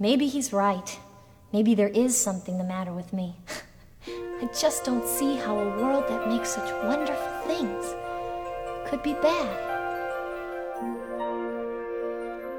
Maybe he's right. Maybe there is something the matter with me. I just don't see how a world that makes such wonderful things could be bad.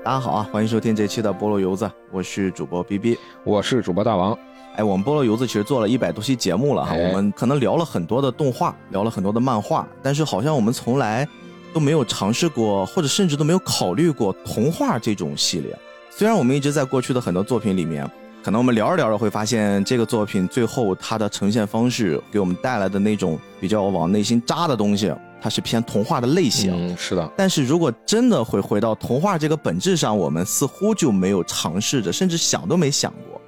大家好啊，欢迎收听这期的菠萝油子，我是主播 B B，我是主播大王。哎，我们菠萝油子其实做了一百多期节目了哈，哎我们可能聊了很多的动画，聊了很多的漫画，但是好像我们从来都没有尝试过，或者甚至都没有考虑过童话这种系列。虽然我们一直在过去的很多作品里面，可能我们聊着聊着会发现，这个作品最后它的呈现方式给我们带来的那种比较往内心扎的东西，它是偏童话的类型。嗯，是的，但是如果真的会回到童话这个本质上，我们似乎就没有尝试着，甚至想都没想过。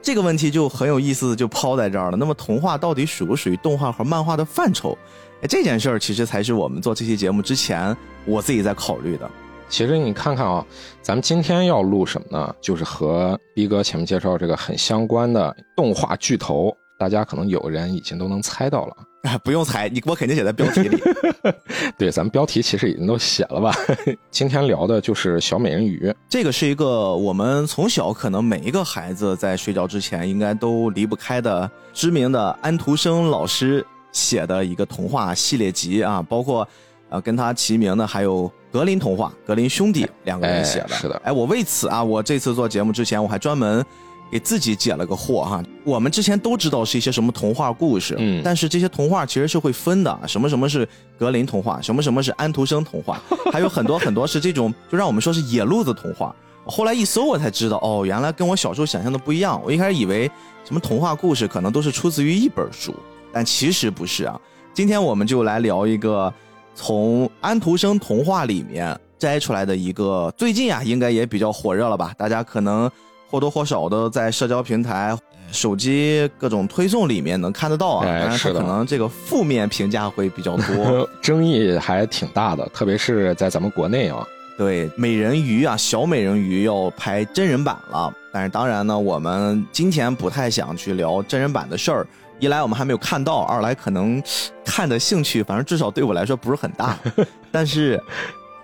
这个问题就很有意思，就抛在这儿了。那么童话到底属不属于动画和漫画的范畴？哎，这件事儿其实才是我们做这期节目之前我自己在考虑的。其实你看看啊，咱们今天要录什么呢？就是和逼哥前面介绍这个很相关的动画巨头，大家可能有人已经都能猜到了。哎，不用猜，你我肯定写在标题里。对，咱们标题其实已经都写了吧？今天聊的就是小美人鱼。这个是一个我们从小可能每一个孩子在睡觉之前应该都离不开的知名的安徒生老师写的一个童话系列集啊，包括呃跟他齐名的还有格林童话，格林兄弟两个人写的。哎是的哎，我为此啊，我这次做节目之前，我还专门。给自己解了个惑哈，我们之前都知道是一些什么童话故事，嗯但是这些童话其实是会分的，什么什么是格林童话，什么什么是安徒生童话，还有很多很多是这种，就让我们说是野路子童话。后来一搜，我才知道，哦，原来跟我小时候想象的不一样。我一开始以为什么童话故事可能都是出自于一本书，但其实不是啊。今天我们就来聊一个从安徒生童话里面摘出来的一个，最近啊应该也比较火热了吧？大家可能或多或少的在社交平台、手机各种推送里面能看得到啊。哎当然，它是的可能这个负面评价会比较多。争议还挺大的，特别是在咱们国内啊。对，美人鱼啊，小美人鱼要拍真人版了。但是当然呢，我们今天不太想去聊真人版的事儿。一来我们还没有看到，二来可能看的兴趣，反正至少对我来说不是很大。但是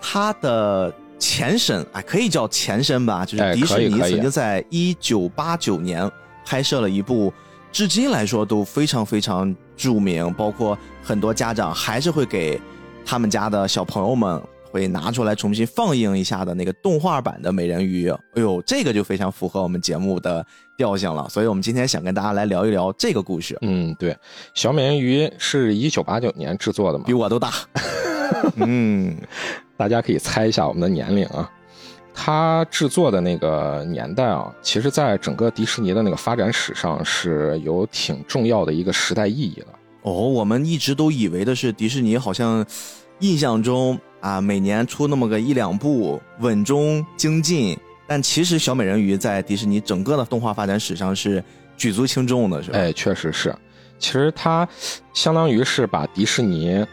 它的前身，哎，可以叫前身吧，就是哎迪士尼曾经在一九八九年拍摄了一部，至今来说都非常非常著名，包括很多家长还是会给他们家的小朋友们会拿出来重新放映一下的那个动画版的美人鱼。哎呦，这个就非常符合我们节目的调性了，所以我们今天想跟大家来聊一聊这个故事，嗯，对，小美人鱼是一九八九年制作的嘛比，我都大。嗯，大家可以猜一下我们的年龄啊。它制作的那个年代啊，其实在整个迪士尼的那个发展史上是有挺重要的一个时代意义的。哦，我们一直都以为的是迪士尼，好像印象中啊，每年出那么个一两部，稳中精进。但其实小美人鱼在迪士尼整个的动画发展史上是举足轻重的，是吧？哎，确实是。其实它相当于是把迪士尼，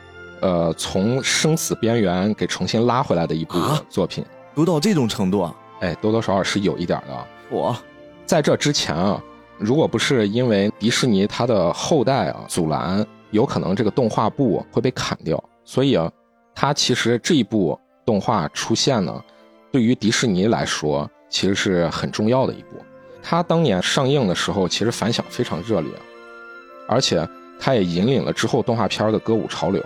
呃，从生死边缘给重新拉回来的一部啊作品。都到这种程度啊！哎，多多少少是有一点的啊。我在这之前啊，如果不是因为迪士尼它的后代啊阻拦，有可能这个动画部会被砍掉，所以啊，它其实这一部动画出现呢，对于迪士尼来说其实是很重要的一部。它当年上映的时候，其实反响非常热烈，而且它也引领了之后动画片的歌舞潮流。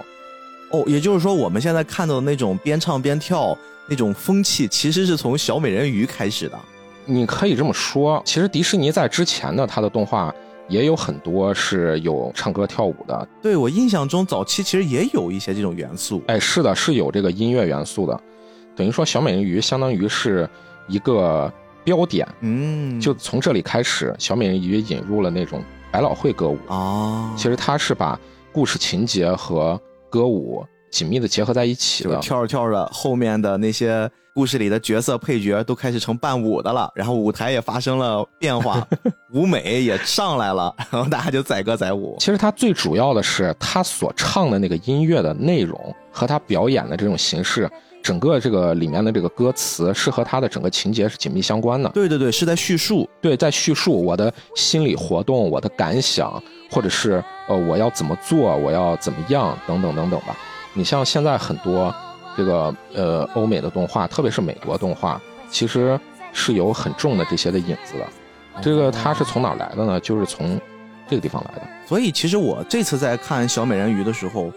哦，也就是说，我们现在看到的那种边唱边跳那种风气，其实是从小美人鱼开始的。你可以这么说，其实迪士尼在之前的，它的动画也有很多是有唱歌跳舞的，对我印象中，早期其实也有一些这种元素。哎，是的，是有这个音乐元素的，等于说小美人鱼相当于是一个标点，嗯，就从这里开始，小美人鱼引入了那种百老汇歌舞。啊，其实它是把故事情节和歌舞紧密的结合在一起就是的。跳着跳着，后面的那些故事里的角色配角都开始成伴舞的了，然后舞台也发生了变化，舞美也上来了，然后大家就载歌载舞。其实它最主要的是他所唱的那个音乐的内容和他表演的这种形式，整个这个里面的这个歌词是和它的整个情节是紧密相关的。对对对，是在叙述。对，在叙述我的心理活动、我的感想，或者是呃我要怎么做、我要怎么样等等等等吧。你像现在很多这个呃欧美的动画，特别是美国动画，其实是有很重的这些的影子的。这个它是从哪儿来的呢？就是从这个地方来的。所以其实我这次在看小美人鱼的时候，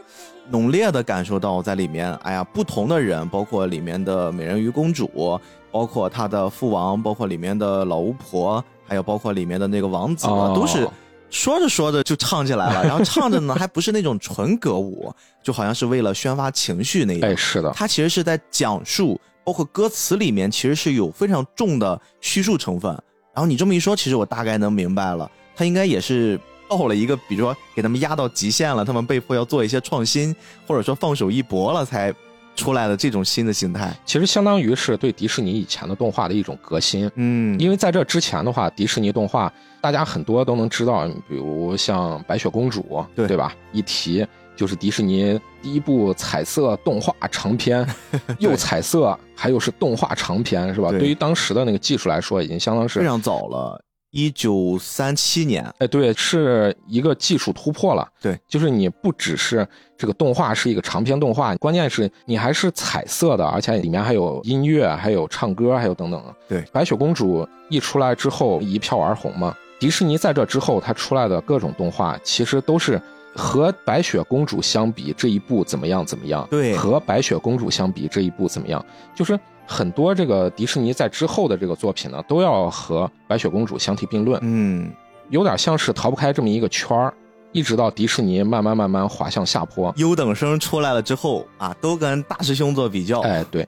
浓烈的感受到在里面，哎呀，不同的人，包括里面的美人鱼公主，包括她的父王，包括里面的老巫婆，还有包括里面的那个王子，哦都是说着说着就唱起来了。然后唱着呢，还不是那种纯歌舞，就好像是为了宣发情绪那样。哎，是的，它其实是在讲述，包括歌词里面其实是有非常重的叙述成分。然后你这么一说，其实我大概能明白了，它应该也是到了一个，比如说给他们压到极限了，他们被迫要做一些创新，或者说放手一搏了，才出来的这种新的形态。其实相当于是对迪士尼以前的动画的一种革新。嗯，因为在这之前的话，迪士尼动画大家很多都能知道，比如像白雪公主，对对吧？一提就是迪士尼第一部彩色动画长片，又彩色，还有是动画长片，是吧？对对于当时的那个技术来说，已经相当是，非常早了，一九三七年。哎，对，是一个技术突破了。对，就是你不只是这个动画是一个长篇动画，关键是你还是彩色的，而且里面还有音乐，还有唱歌，还有等等。对白雪公主一出来之后一票而红嘛，迪士尼在这之后它出来的各种动画，其实都是和白雪公主相比这一部怎么样怎么样，对和白雪公主相比这一部怎么样，就是很多这个迪士尼在之后的这个作品呢，都要和白雪公主相提并论。嗯，有点像是逃不开这么一个圈儿，一直到迪士尼慢慢慢慢滑向下坡。优等生出来了之后啊，都跟大师兄做比较。哎，对。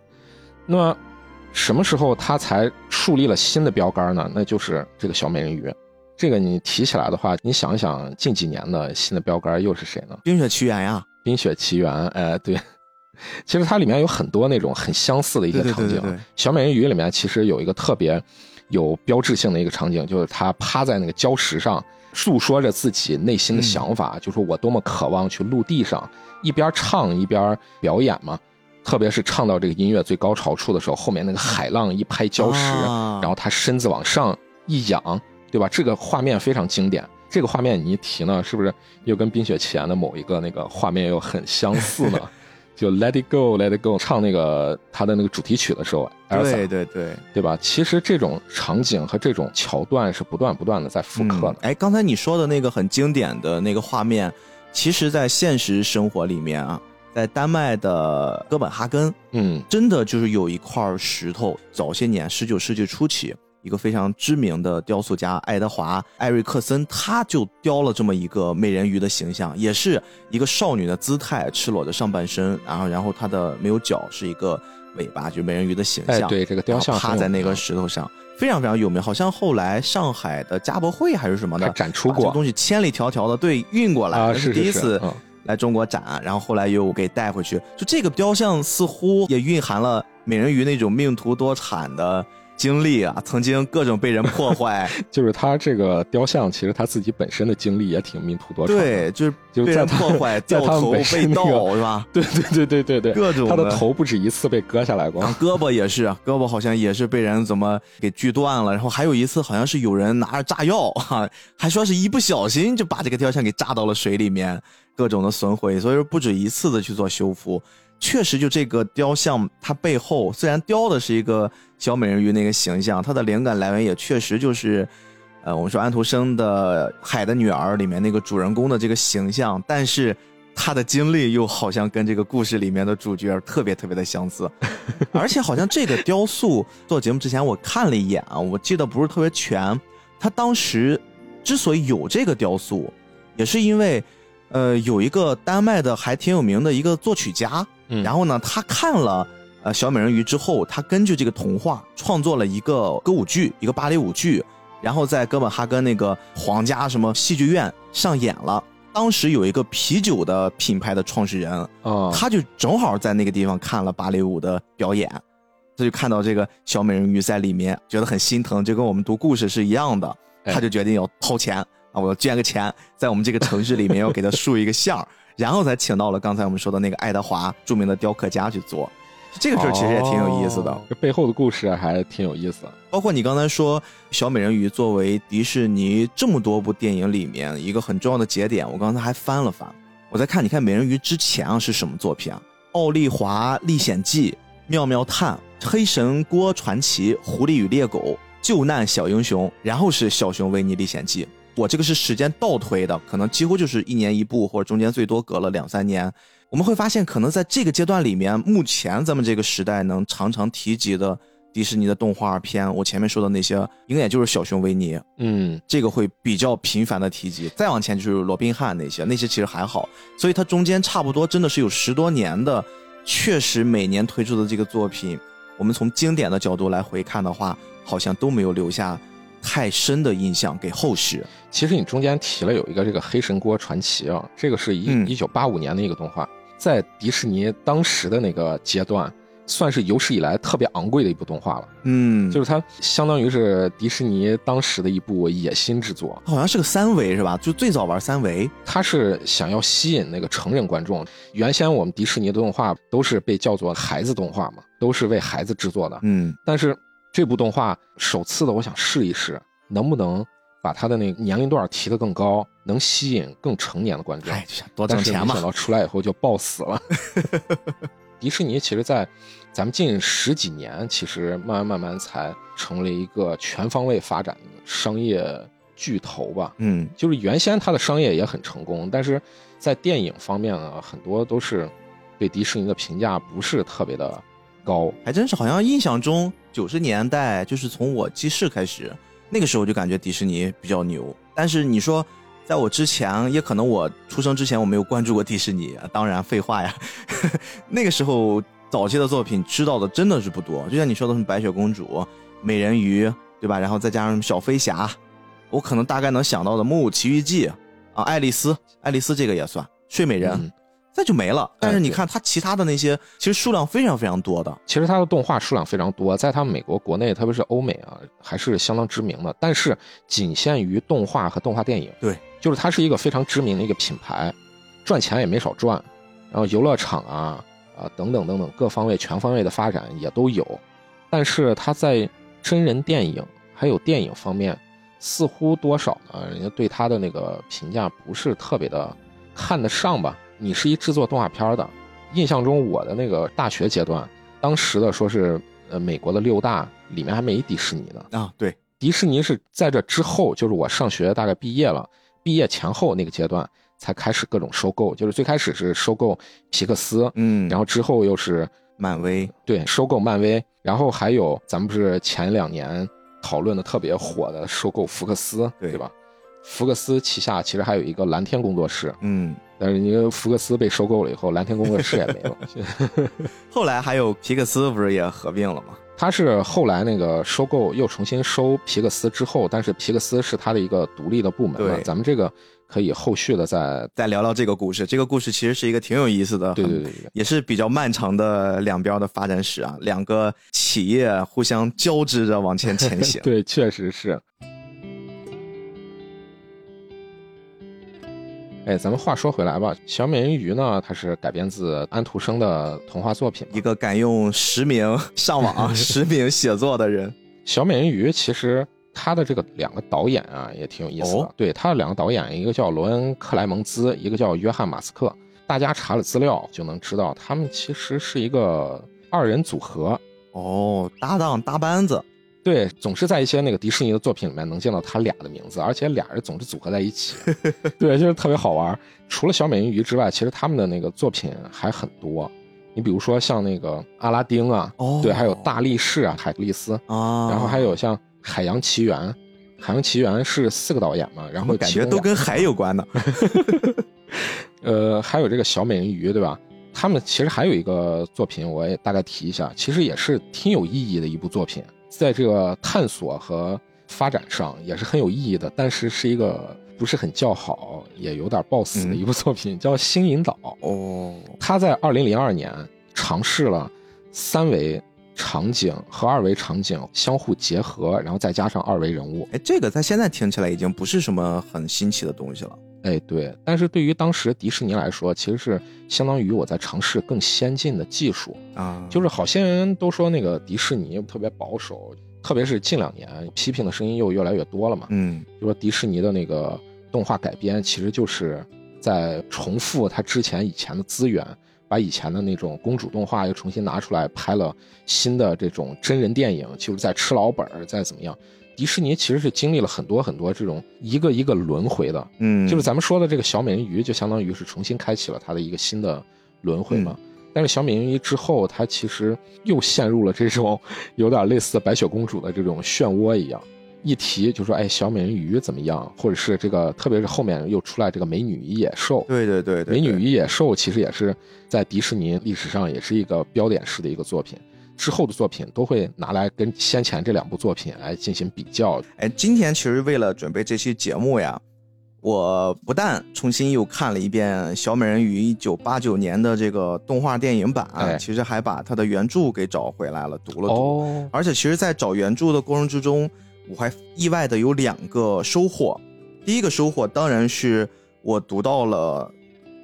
那么什么时候他才树立了新的标杆呢？那就是这个小美人鱼。这个你提起来的话，你想一想，近几年的新的标杆又是谁呢？冰雪奇缘呀，《冰雪奇缘》哎，对。其实它里面有很多那种很相似的一些场景。对对对小美人鱼里面其实有一个特别有标志性的一个场景，就是她趴在那个礁石上，诉说着自己内心的想法，就说我多么渴望去陆地上，一边唱一边表演嘛。特别是唱到这个音乐最高潮处的时候，后面那个海浪一拍礁石，啊然后他身子往上一仰，对吧？这个画面非常经典。这个画面你一提呢，是不是又跟《冰雪奇缘》的某一个那个画面又很相似呢？就 Let It Go, Let It Go 唱那个他的那个主题曲的时候，对对对，对吧？其实这种场景和这种桥段是不断不断的在复刻的。嗯哎，刚才你说的那个很经典的那个画面，其实，在现实生活里面啊，在丹麦的哥本哈根，嗯真的就是有一块石头，早些年十九世纪初期，一个非常知名的雕塑家爱德华·艾瑞克森，他就雕了这么一个美人鱼的形象，也是一个少女的姿态，赤裸的上半身，然后然后她的没有脚，是一个尾巴，就是美人鱼的形哎，象。对，这个雕像趴在那个石头上，非常非常有名。好像后来上海的家博会还是什么的展出过这个东西千里迢迢的对运过来，是第一次嗯来中国展，然后后来又给带回去。就这个雕像似乎也蕴含了美人鱼那种命途多舛的经历啊，曾经各种被人破坏，就是他这个雕像，其实他自己本身的经历也挺命途多舛。对，就是被人破坏、头、被盗，是吧？对对对对对对，各种他的头不止一次被割下来过胳膊也是，胳膊好像也是被人怎么给锯断了。然后还有一次，好像是有人拿着炸药，哈，还说是一不小心就把这个雕像给炸到了水里面，各种的损毁。所以说不止一次的去做修复。确实，就这个雕像，它背后虽然雕的是一个小美人鱼那个形象，它的灵感来源也确实就是，呃，我们说安徒生的《海的女儿》里面那个主人公的这个形象，但是他的经历又好像跟这个故事里面的主角特别特别的相似，而且好像这个雕塑做节目之前我看了一眼啊，我记得不是特别全。他当时之所以有这个雕塑，也是因为，呃，有一个丹麦的还挺有名的一个作曲家，嗯。然后呢，他看了呃小美人鱼之后，他根据这个童话创作了一个歌舞剧，一个芭蕾舞剧，然后在哥本哈根那个皇家什么戏剧院上演了。当时有一个啤酒的品牌的创始人，啊，他就正好在那个地方看了芭蕾舞的表演，他就看到这个小美人鱼在里面，觉得很心疼，就跟我们读故事是一样的，哎。他就决定要掏钱啊，我要捐个钱，在我们这个城市里面要给他竖一个像儿，然后才请到了刚才我们说的那个爱德华著名的雕刻家去做。这个事儿其实也挺有意思的，哦这背后的故事还挺有意思。包括你刚才说小美人鱼作为迪士尼这么多部电影里面一个很重要的节点，我刚才还翻了翻，我在看，你看美人鱼之前啊是什么作品啊？《奥利华历险记》《妙妙探》黑神锅传奇》《狐狸与猎狗》《救难小英雄》，然后是《小熊维尼历险记》。我这个是时间倒推的，可能几乎就是一年一部，或者中间最多隔了两三年。我们会发现，可能在这个阶段里面，目前咱们这个时代能常常提及的迪士尼的动画片，我前面说的那些，应该也就是小熊维尼，嗯，这个会比较频繁的提及。再往前就是罗宾汉那些，那些其实还好。所以它中间差不多真的是有十多年的，确实每年推出的这个作品，我们从经典的角度来回看的话，好像都没有留下太深的印象给后世。其实你中间提了有一个这个黑神锅传奇啊，这个是一嗯一九八五年的一个动画，在迪士尼当时的那个阶段，算是有史以来特别昂贵的一部动画了。嗯，就是它相当于是迪士尼当时的一部野心之作，好像是个三维是吧？就最早玩三维。它是想要吸引那个成人观众。原先我们迪士尼的动画都是被叫做孩子动画嘛，都是为孩子制作的。嗯，但是这部动画首次的，我想试一试，能不能把它的那个年龄段提得更高，能吸引更成年的观众。哎，多挣钱嘛是没想。到出来以后就爆死了。迪士尼其实，在咱们近十几年，其实慢慢慢慢才成为一个全方位发展的商业巨头吧。嗯，就是原先它的商业也很成功，但是在电影方面呢，很多都是对迪士尼的评价不是特别的高。还真是，好像印象中九十年代就是从我记事开始，那个时候就感觉迪士尼比较牛。但是你说，在我之前，也可能我出生之前我没有关注过迪士尼，当然废话呀。那个时候早期的作品知道的真的是不多，就像你说的什么白雪公主、美人鱼，对吧？然后再加上小飞侠，我可能大概能想到的《木偶奇遇记》啊，爱丽丝，爱丽丝这个也算，睡美人。再就没了，但是你看它其他的那些，其实数量非常非常多的。其实它的动画数量非常多，在它美国国内，特别是欧美啊，还是相当知名的。但是仅限于动画和动画电影。对，就是它是一个非常知名的一个品牌，赚钱也没少赚。然后游乐场啊啊等等等等各方位全方位的发展也都有，但是它在真人电影还有电影方面，似乎多少呢，人家对它的那个评价不是特别的看得上吧。你是一制作动画片的，印象中我的那个大学阶段，当时的说是呃美国的六大里面还没迪士尼呢。啊，对，迪士尼是在这之后，就是我上学大概毕业了，毕业前后那个阶段才开始各种收购，就是最开始是收购皮克斯，嗯，然后之后又是漫威，对收购漫威，然后还有咱们不是前两年讨论的特别火的收购福克斯，对。对吧？福克斯旗下其实还有一个蓝天工作室，嗯，但是因为福克斯被收购了以后，蓝天工作室也没了。后来还有皮克斯不是也合并了吗？他是后来那个收购又重新收皮克斯之后，但是皮克斯是他的一个独立的部门嘛对，咱们这个可以后续的再再聊聊这个故事，这个故事其实是一个挺有意思的，对对对对，也是比较漫长的两边的发展史啊，两个企业互相交织着往前前行。对，确实是。哎，咱们话说回来吧，小美人鱼呢，它是改编自安徒生的童话作品。一个敢用实名 上网、实名写作的人，小美人鱼其实它的这个两个导演啊，也挺有意思的。哦对，它的两个导演，一个叫罗恩·克莱蒙兹，一个叫约翰·马斯克。大家查了资料就能知道，他们其实是一个二人组合。哦，搭档搭班子，对，总是在一些那个迪士尼的作品里面能见到他俩的名字，而且俩人总是组合在一起，对，就是特别好玩。除了小美人鱼之外，其实他们的那个作品还很多。你比如说像那个阿拉丁啊，哦对，还有大力士啊，海格力斯，啊，然后还有像海洋奇缘，海洋奇缘是四个导演嘛，然后感觉都跟海有关的。呃，还有这个小美人鱼，对吧？他们其实还有一个作品，我也大概提一下，其实也是挺有意义的一部作品，在这个探索和发展上也是很有意义的，但是是一个不是很叫好，也有点爆死的一部作品，叫《星引岛》。哦，他在二零零二年尝试了三维场景和二维场景相互结合，然后再加上二维人物。哎，这个在现在听起来已经不是什么很新奇的东西了。哎，对，但是对于当时迪士尼来说，其实是相当于我在尝试更先进的技术。啊，就是好些人都说那个迪士尼特别保守，特别是近两年批评的声音又越来越多了嘛。嗯，就说迪士尼的那个动画改编，其实就是在重复它之前以前的资源，把以前的那种公主动画又重新拿出来拍了新的这种真人电影，就是在吃老本儿，再怎么样。迪士尼其实是经历了很多很多这种一个一个轮回的，嗯，就是咱们说的这个小美人鱼，就相当于是重新开启了它的一个新的轮回嘛。但是小美人鱼之后，它其实又陷入了这种有点类似白雪公主的这种漩涡一样。一提就说，哎，小美人鱼怎么样？或者是这个，特别是后面又出来这个美女与野兽。对对对对，美女与野兽其实也是在迪士尼历史上也是一个标点式的一个作品。之后的作品都会拿来跟先前这两部作品来进行比较。哎，今天其实为了准备这期节目呀，我不但重新又看了一遍《小美人鱼》一九八九年的这个动画电影版，哎其实还把它的原著给找回来了，读了读。哦，而且其实，在找原著的过程之中，我还意外的有两个收获。第一个收获当然是我读到了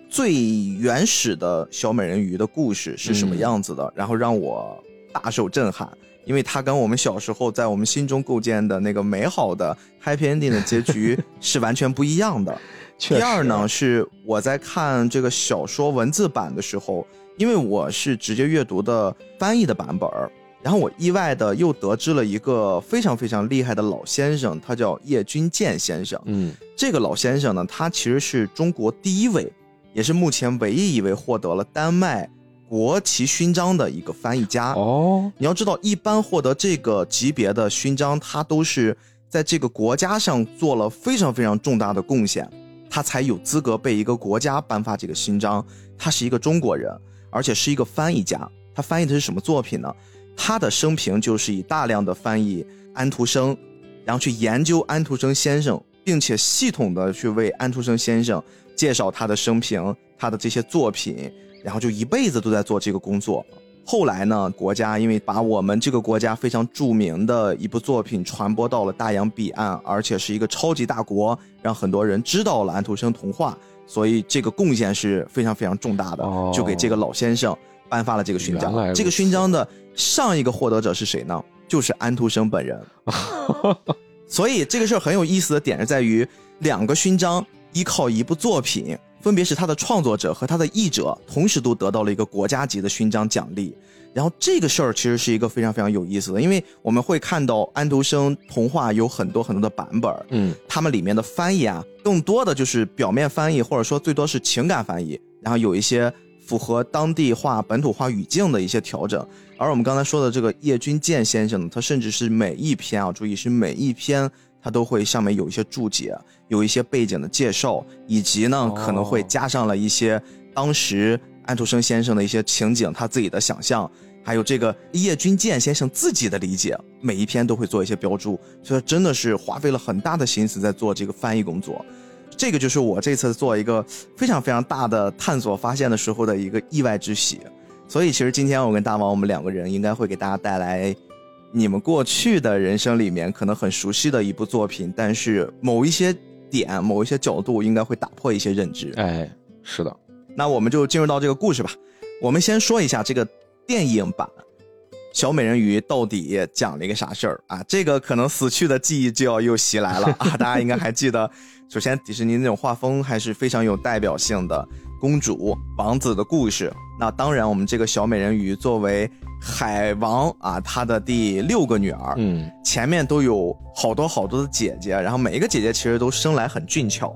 最原始的小美人鱼的故事是什么样子的，然后让我大受震撼，因为它跟我们小时候在我们心中构建的那个美好的 happy ending 的结局 是完全不一样的。第二呢，是我在看这个小说文字版的时候，因为我是直接阅读的翻译的版本儿，然后我意外的又得知了一个非常非常厉害的老先生，他叫叶君健先生。嗯，这个老先生呢，他其实是中国第一位，也是目前唯一一位获得了丹麦国旗勋章的一个翻译家。哦，你要知道，一般获得这个级别的勋章，他都是在这个国家上做了非常非常重大的贡献，他才有资格被一个国家颁发这个勋章。他是一个中国人，而且是一个翻译家。他翻译的是什么作品呢？他的生平就是以大量的翻译安徒生，然后去研究安徒生先生，并且系统的去为安徒生先生介绍他的生平、他的这些作品，然后就一辈子都在做这个工作。后来呢，国家因为把我们这个国家非常著名的一部作品传播到了大洋彼岸，而且是一个超级大国，让很多人知道了安徒生童话，所以这个贡献是非常非常重大的，哦就给这个老先生颁发了这个勋章这个勋章的上一个获得者是谁呢？就是安徒生本人。所以这个事儿很有意思的点是在于，两个勋章依靠一部作品，分别是他的创作者和他的译者，同时都得到了一个国家级的勋章奖励。然后这个事儿其实是一个非常非常有意思的，因为我们会看到安徒生童话有很多很多的版本，嗯，他们里面的翻译啊，更多的就是表面翻译，或者说最多是情感翻译，然后有一些符合当地化、本土化语境的一些调整。而我们刚才说的这个叶君健先生呢，他甚至是每一篇啊，注意是每一篇，他都会上面有一些注解，有一些背景的介绍，以及呢哦可能会加上了一些当时安徒生先生的一些情景，他自己的想象。还有这个叶君健先生自己的理解，每一篇都会做一些标注，所以真的是花费了很大的心思在做这个翻译工作。这个就是我这次做一个非常非常大的探索发现的时候的一个意外之喜。所以其实今天我跟大王我们两个人应该会给大家带来你们过去的人生里面可能很熟悉的一部作品，但是某一些点、某一些角度应该会打破一些认知。哎，是的，那我们就进入到这个故事吧。我们先说一下这个电影版《小美人鱼》到底讲了一个啥事儿啊？这个可能死去的记忆就要又袭来了啊！大家应该还记得，首先迪士尼那种画风还是非常有代表性的，公主、王子的故事。那当然，我们这个小美人鱼作为海王啊，她的第六个女儿，嗯，前面都有好多好多的姐姐，然后每一个姐姐其实都生来很俊俏，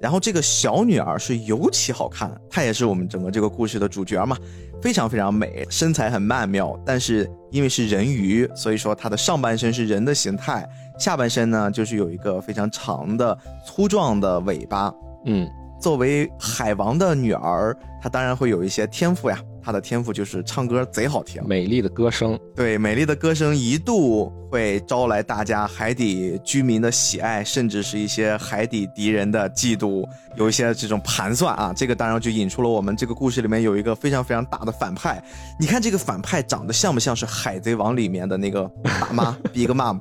然后这个小女儿是尤其好看，她也是我们整个这个故事的主角嘛，非常非常美，身材很曼妙，但是因为是人鱼，所以说她的上半身是人的形态，下半身呢就是有一个非常长的粗壮的尾巴。嗯，作为海王的女儿，她当然会有一些天赋呀，她的天赋就是唱歌贼好听。美丽的歌声，对，美丽的歌声一度会招来大家海底居民的喜爱，甚至是一些海底敌人的嫉妒，有一些这种盘算啊。这个当然就引出了我们这个故事里面有一个非常非常大的反派。你看这个反派长得像不像是《海贼王》里面的那个大妈 Big Mom？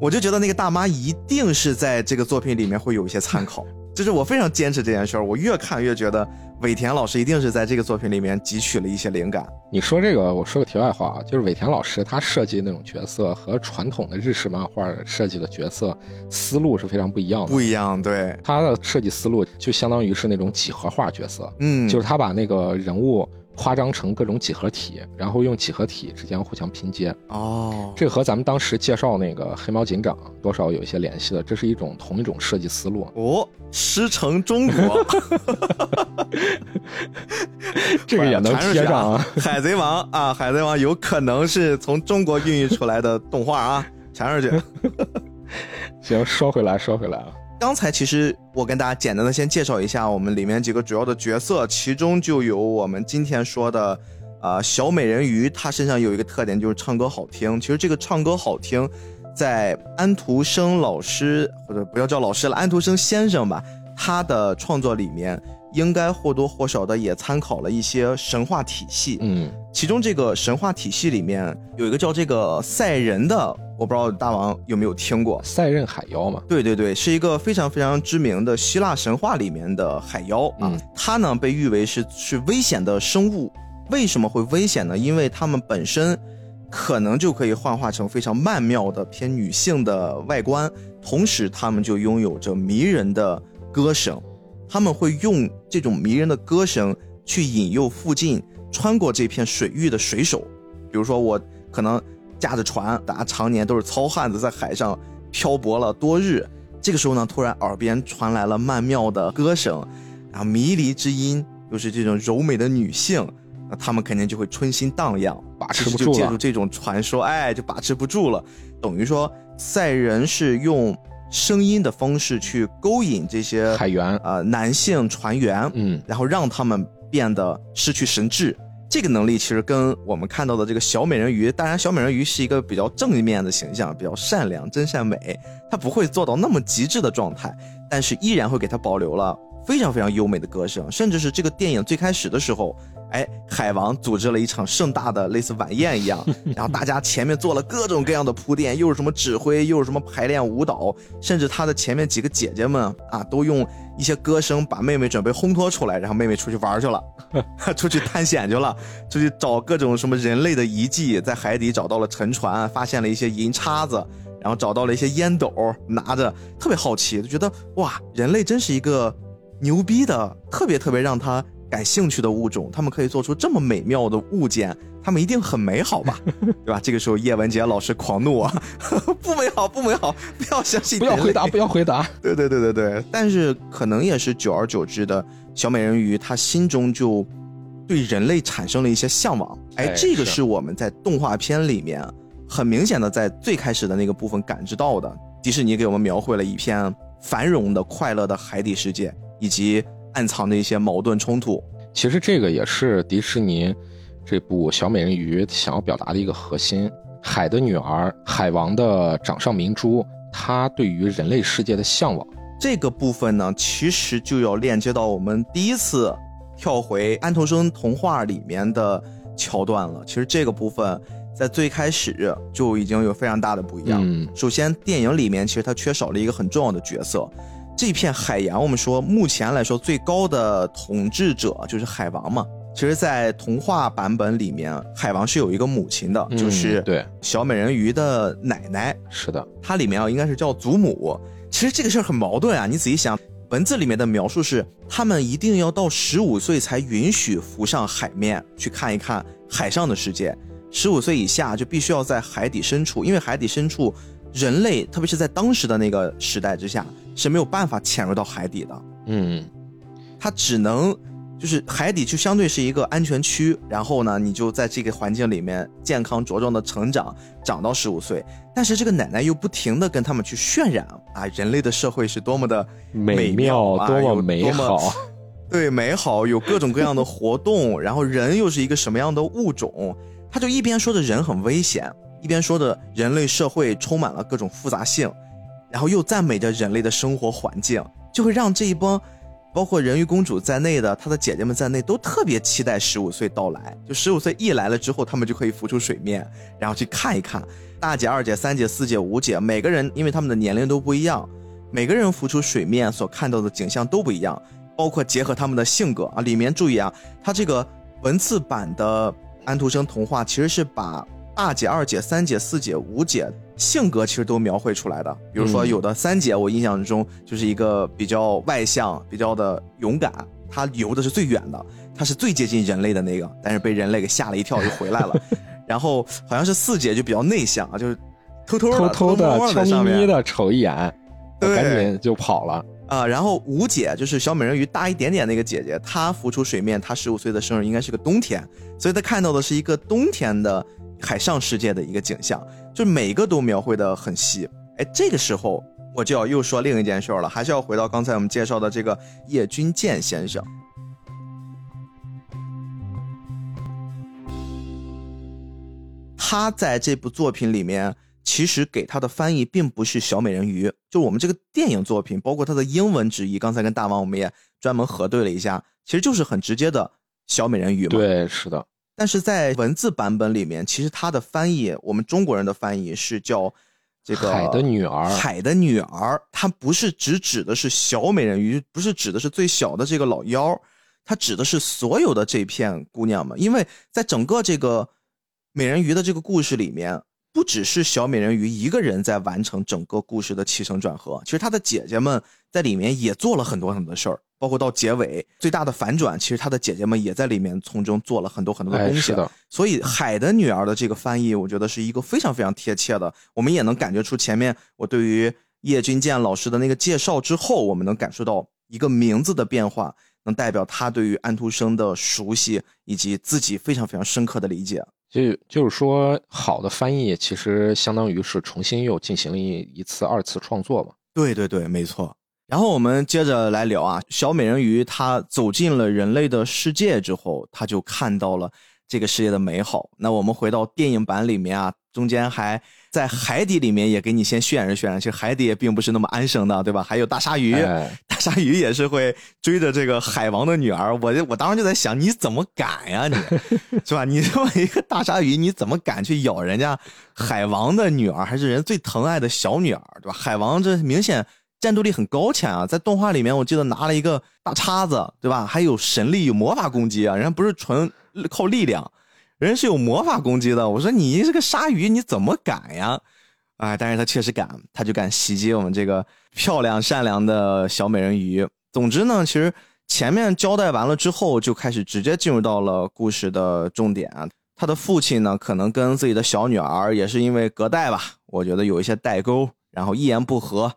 我就觉得那个大妈一定是在这个作品里面会有一些参考。就是我非常坚持这件事儿，我越看越觉得尾田老师一定是在这个作品里面汲取了一些灵感。你说这个，我说个题外话啊，就是尾田老师他设计那种角色和传统的日式漫画设计的角色思路是非常不一样的。不一样，对，他的设计思路就相当于是那种几何化角色，嗯，就是他把那个人物夸张成各种几何体，然后用几何体之间互相拼接。哦，这和咱们当时介绍那个黑猫警长多少有一些联系的，这是一种同一种设计思路。哦，师承中国，这个也能贴上啊！海贼王啊，海贼王有可能是从中国孕育出来的动画啊，传上去。行，说回来，说回来啊。刚才其实我跟大家简单的先介绍一下我们里面几个主要的角色，其中就有我们今天说的，呃，小美人鱼，她身上有一个特点就是唱歌好听。其实这个唱歌好听，在安徒生老师或者不要叫老师了，安徒生先生吧，他的创作里面应该或多或少的也参考了一些神话体系。嗯，其中这个神话体系里面有一个叫这个赛人的。我不知道大王有没有听过赛壬海妖嘛？对对对，是一个非常非常知名的希腊神话里面的海妖啊。他呢被誉为是是危险的生物。为什么会危险呢？因为他们本身可能就可以幻化成非常曼妙的偏女性的外观，同时他们就拥有着迷人的歌声。他们会用这种迷人的歌声去引诱附近穿过这片水域的水手。比如说我可能。驾着船，大家常年都是糙汉子，在海上漂泊了多日。这个时候呢，突然耳边传来了曼妙的歌声，啊迷离之音，又是这种柔美的女性，那他们肯定就会春心荡漾，把持不住了。借助这种传说，哎，就把持不住了。等于说，赛人是用声音的方式去勾引这些海员啊男性船员，嗯，然后让他们变得失去神智。这个能力其实跟我们看到的这个小美人鱼，当然小美人鱼是一个比较正面的形象，比较善良、真善美，她不会做到那么极致的状态，但是依然会给她保留了非常非常优美的歌声，甚至是这个电影最开始的时候。哎，海王组织了一场盛大的类似晚宴一样，然后大家前面做了各种各样的铺垫，又是什么指挥，又是什么排练舞蹈，甚至他的前面几个姐姐们啊，都用一些歌声把妹妹准备烘托出来，然后妹妹出去玩去了，出去探险去了，出去找各种什么人类的遗迹，在海底找到了沉船，发现了一些银叉子，然后找到了一些烟斗，拿着特别好奇，就觉得哇，人类真是一个牛逼的，特别特别让他。感兴趣的物种，他们可以做出这么美妙的物件，他们一定很美好吧，对吧？这个时候叶文洁老师狂怒啊，不美好，不美好，不要相信，不要回答，不要回答。对对对对对，但是可能也是久而久之的小美人鱼，她心中就对人类产生了一些向往。哎，这个是我们在动画片里面很明显的在最开始的那个部分感知到的。迪士尼给我们描绘了一片繁荣的、快乐的海底世界，以及。暗藏的一些矛盾冲突，其实这个也是迪士尼这部小美人鱼想要表达的一个核心。海的女儿，海王的掌上明珠，她对于人类世界的向往。这个部分呢，其实就要链接到我们第一次跳回安徒生童话里面的桥段了。其实这个部分在最开始就已经有非常大的不一样。嗯，首先电影里面其实它缺少了一个很重要的角色。这片海洋，我们说目前来说最高的统治者就是海王嘛。其实，在童话版本里面，海王是有一个母亲的，就是对小美人鱼的奶奶。是的，它里面啊应该是叫祖母。其实这个事儿很矛盾啊，你仔细想，文字里面的描述是他们一定要到十五岁才允许浮上海面去看一看海上的世界，十五岁以下就必须要在海底深处，因为海底深处人类，特别是在当时的那个时代之下。是没有办法潜入到海底的，嗯，它只能就是海底就相对是一个安全区，然后呢，你就在这个环境里面健康茁壮的成长，长到十五岁。但是这个奶奶又不停的跟他们去渲染啊，人类的社会是多么的美妙，多么美好，对，美好有各种各样的活动，然后人又是一个什么样的物种？他就一边说着人很危险，一边说着人类社会充满了各种复杂性。然后又赞美着人类的生活环境，就会让这一帮，包括人鱼公主在内的她的姐姐们在内，都特别期待十五岁到来。就十五岁一来了之后，他们就可以浮出水面，然后去看一看大姐、二姐、三姐、四姐、五姐，每个人因为他们的年龄都不一样，每个人浮出水面所看到的景象都不一样，包括结合他们的性格啊。里面注意啊，它这个文字版的安徒生童话其实是把大姐、二姐、三姐、四姐、五姐。性格其实都描绘出来的，比如说有的三姐，我印象中就是一个比较外向、比较的勇敢，她游的是最远的。她是最接近人类的那个，但是被人类给吓了一跳，就回来了。然后好像是四姐就比较内向啊，就是偷偷偷偷的、的悄咪咪的瞅一眼，对赶紧就跑了。啊、然后五姐就是小美人鱼大一点点那个姐姐，她浮出水面，她十五岁的生日应该是个冬天，所以她看到的是一个冬天的海上世界的一个景象，就每个都描绘的很细。哎，这个时候我就要又说另一件事儿了，还是要回到刚才我们介绍的这个叶君健先生。他在这部作品里面，其实给他的翻译并不是小美人鱼，就我们这个电影作品，包括它的英文直译，刚才跟大王我们也专门核对了一下，其实就是很直接的小美人鱼嘛。。对，是的，但是在文字版本里面，其实它的翻译，我们中国人的翻译是叫这个海的女儿海的女儿，它不是只指的是小美人鱼，不是指的是最小的这个老妖，它指的是所有的这片姑娘们，因为在整个这个美人鱼的这个故事里面。不只是小美人鱼一个人在完成整个故事的起承转合，其实她的姐姐们在里面也做了很多很多的事儿，包括到结尾最大的反转，其实她的姐姐们也在里面从中做了很多很多的哎，东西。是的，所以海的女儿的这个翻译，我觉得是一个非常非常贴切的。我们也能感觉出前面我对于叶君健老师的那个介绍之后，我们能感受到一个名字的变化，能代表他对于安徒生的熟悉以及自己非常非常深刻的理解。就就是说，好的翻译其实相当于是重新又进行了一一次二次创作嘛。对对对，没错。然后我们接着来聊啊，小美人鱼她走进了人类的世界之后，她就看到了这个世界的美好。那我们回到电影版里面啊，中间还在海底里面也给你先渲染渲染，其实海底也并不是那么安生的，对吧？还有大鲨鱼，哎，大鲨鱼也是会追着这个海王的女儿。我就我当时就在想，你怎么敢呀你，是吧？你这么一个大鲨鱼，你怎么敢去咬人家海王的女儿，还是人最疼爱的小女儿，对吧？海王这明显战斗力很高强啊，在动画里面我记得拿了一个大叉子，对吧？还有神力，有魔法攻击啊，人家不是纯靠力量，人是有魔法攻击的。我说你这个鲨鱼你怎么敢呀？哎，但是他确实敢，他就敢袭击我们这个漂亮善良的小美人鱼。总之呢，其实前面交代完了之后，就开始直接进入到了故事的重点啊。他的父亲呢，可能跟自己的小女儿也是因为隔代吧，我觉得有一些代沟，然后一言不合，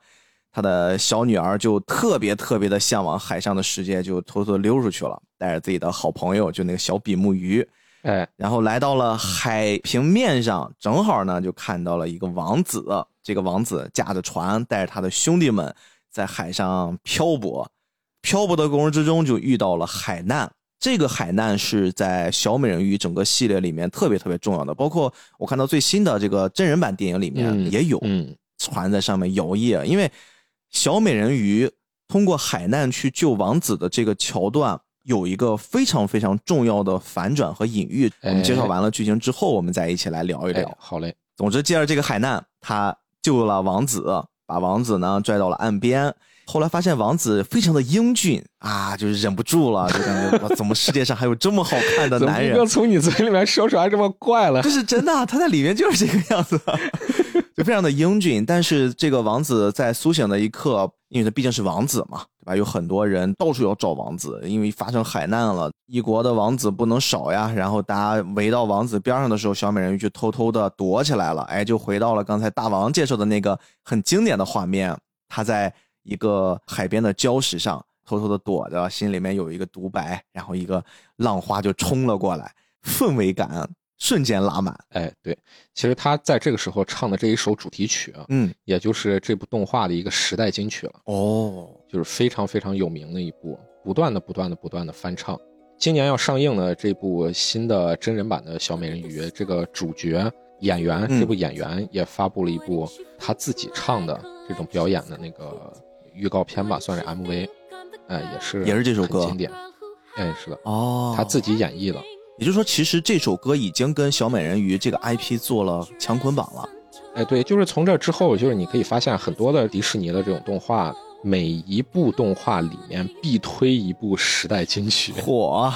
他的小女儿就特别特别的向往海上的世界，就偷偷地溜出去了，带着自己的好朋友，就那个小比目鱼，哎，然后来到了海平面上，正好呢就看到了一个王子。这个王子驾着船，带着他的兄弟们在海上漂泊。漂泊的过程之中，就遇到了海难。这个海难是在小美人鱼整个系列里面特别特别重要的，包括我看到最新的这个真人版电影里面嗯也有嗯，船在上面摇曳。因为小美人鱼通过海难去救王子的这个桥段，有一个非常非常重要的反转和隐喻。我们介绍完了剧情之后，我们再一起来聊一聊哎。，好嘞，总之，借着这个海难，他救了王子，把王子呢拽到了岸边。后来发现王子非常的英俊啊，就是忍不住了，就感觉哇，怎么世界上还有这么好看的男人 怎么？从你嘴里面说出来这么怪了这？是真的啊，他在里面就是这个样子，就非常的英俊。但是这个王子在苏醒的一刻，因为他毕竟是王子嘛，对吧？有很多人到处要找王子，因为发生海难了，一国的王子不能少呀。然后大家围到王子边上的时候，小美人鱼就偷偷的躲起来了。哎，就回到了刚才大王介绍的那个很经典的画面，他在一个海边的礁石上偷偷的躲着，心里面有一个独白，然后一个浪花就冲了过来，氛围感瞬间拉满。哎，对，其实他在这个时候唱的这一首主题曲啊，嗯，也就是这部动画的一个时代金曲了，哦，就是非常非常有名的一部，不断的、不断的、不断的翻唱。今年要上映的这部新的真人版的小美人鱼，这个主角演员，嗯。这部演员也发布了一部他自己唱的这种表演的那个预告片吧，算是 MV，哎，也是也是这首歌。很经典，哎，是的，哦。他自己演绎的，也就是说，其实这首歌已经跟小美人鱼这个 IP 做了强捆绑了。哎，对，就是从这之后，就是你可以发现很多的迪士尼的这种动画，每一部动画里面必推一部时代金曲。嚯，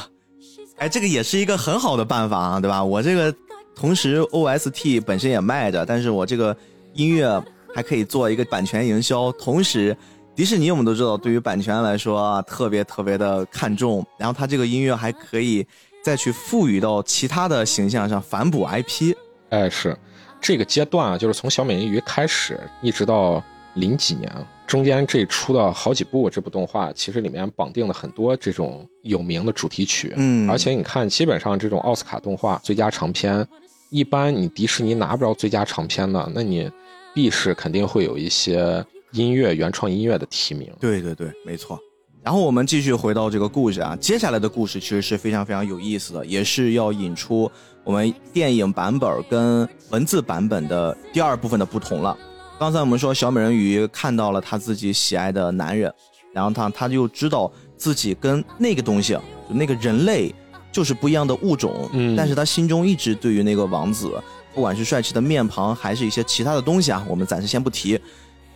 哎，这个也是一个很好的办法啊，对吧？我这个同时 OST 本身也卖着，但是我这个音乐还可以做一个版权营销，同时迪士尼我们都知道，对于版权来说啊，特别特别的看重。然后它这个音乐还可以再去赋予到其他的形象上，反哺 IP。哎，是这个阶段啊，就是从小美人鱼开始，一直到零几年，中间这出的好几部这部动画，其实里面绑定了很多这种有名的主题曲。嗯而且你看，基本上这种奥斯卡动画最佳长片，一般你迪士尼拿不着最佳长片的，那你必是肯定会有一些音乐原创音乐的提名。对对对，没错。然后我们继续回到这个故事啊，接下来的故事其实是非常非常有意思的，也是要引出我们电影版本跟文字版本的第二部分的不同了。刚才我们说小美人鱼看到了她自己喜爱的男人，然后她她就知道自己跟那个东西，就那个人类就是不一样的物种，嗯但是她心中一直对于那个王子，不管是帅气的面庞，还是一些其他的东西啊，我们暂时先不提，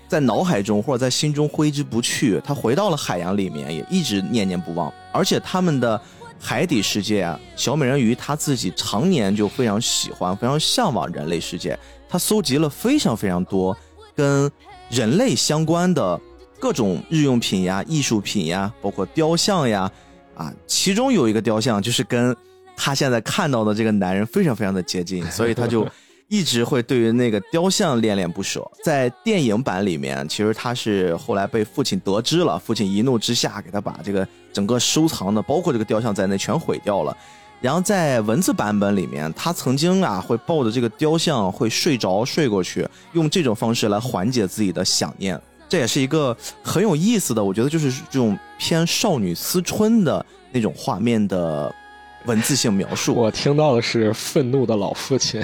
在脑海中或者在心中挥之不去。他回到了海洋里面，也一直念念不忘。而且他们的海底世界啊，小美人鱼她自己常年就非常喜欢、非常向往人类世界。她搜集了非常非常多跟人类相关的各种日用品呀、艺术品呀，包括雕像呀，啊，其中有一个雕像就是跟她现在看到的这个男人非常非常的接近，所以她就。一直会对于那个雕像恋恋不舍。在电影版里面，其实他是后来被父亲得知了，父亲一怒之下给他把这个整个收藏的，包括这个雕像在内全毁掉了。然后在文字版本里面，他曾经啊会抱着这个雕像会睡着睡过去，用这种方式来缓解自己的想念。这也是一个很有意思的，我觉得就是这种偏少女思春的那种画面的文字性描述。我听到的是愤怒的老父亲。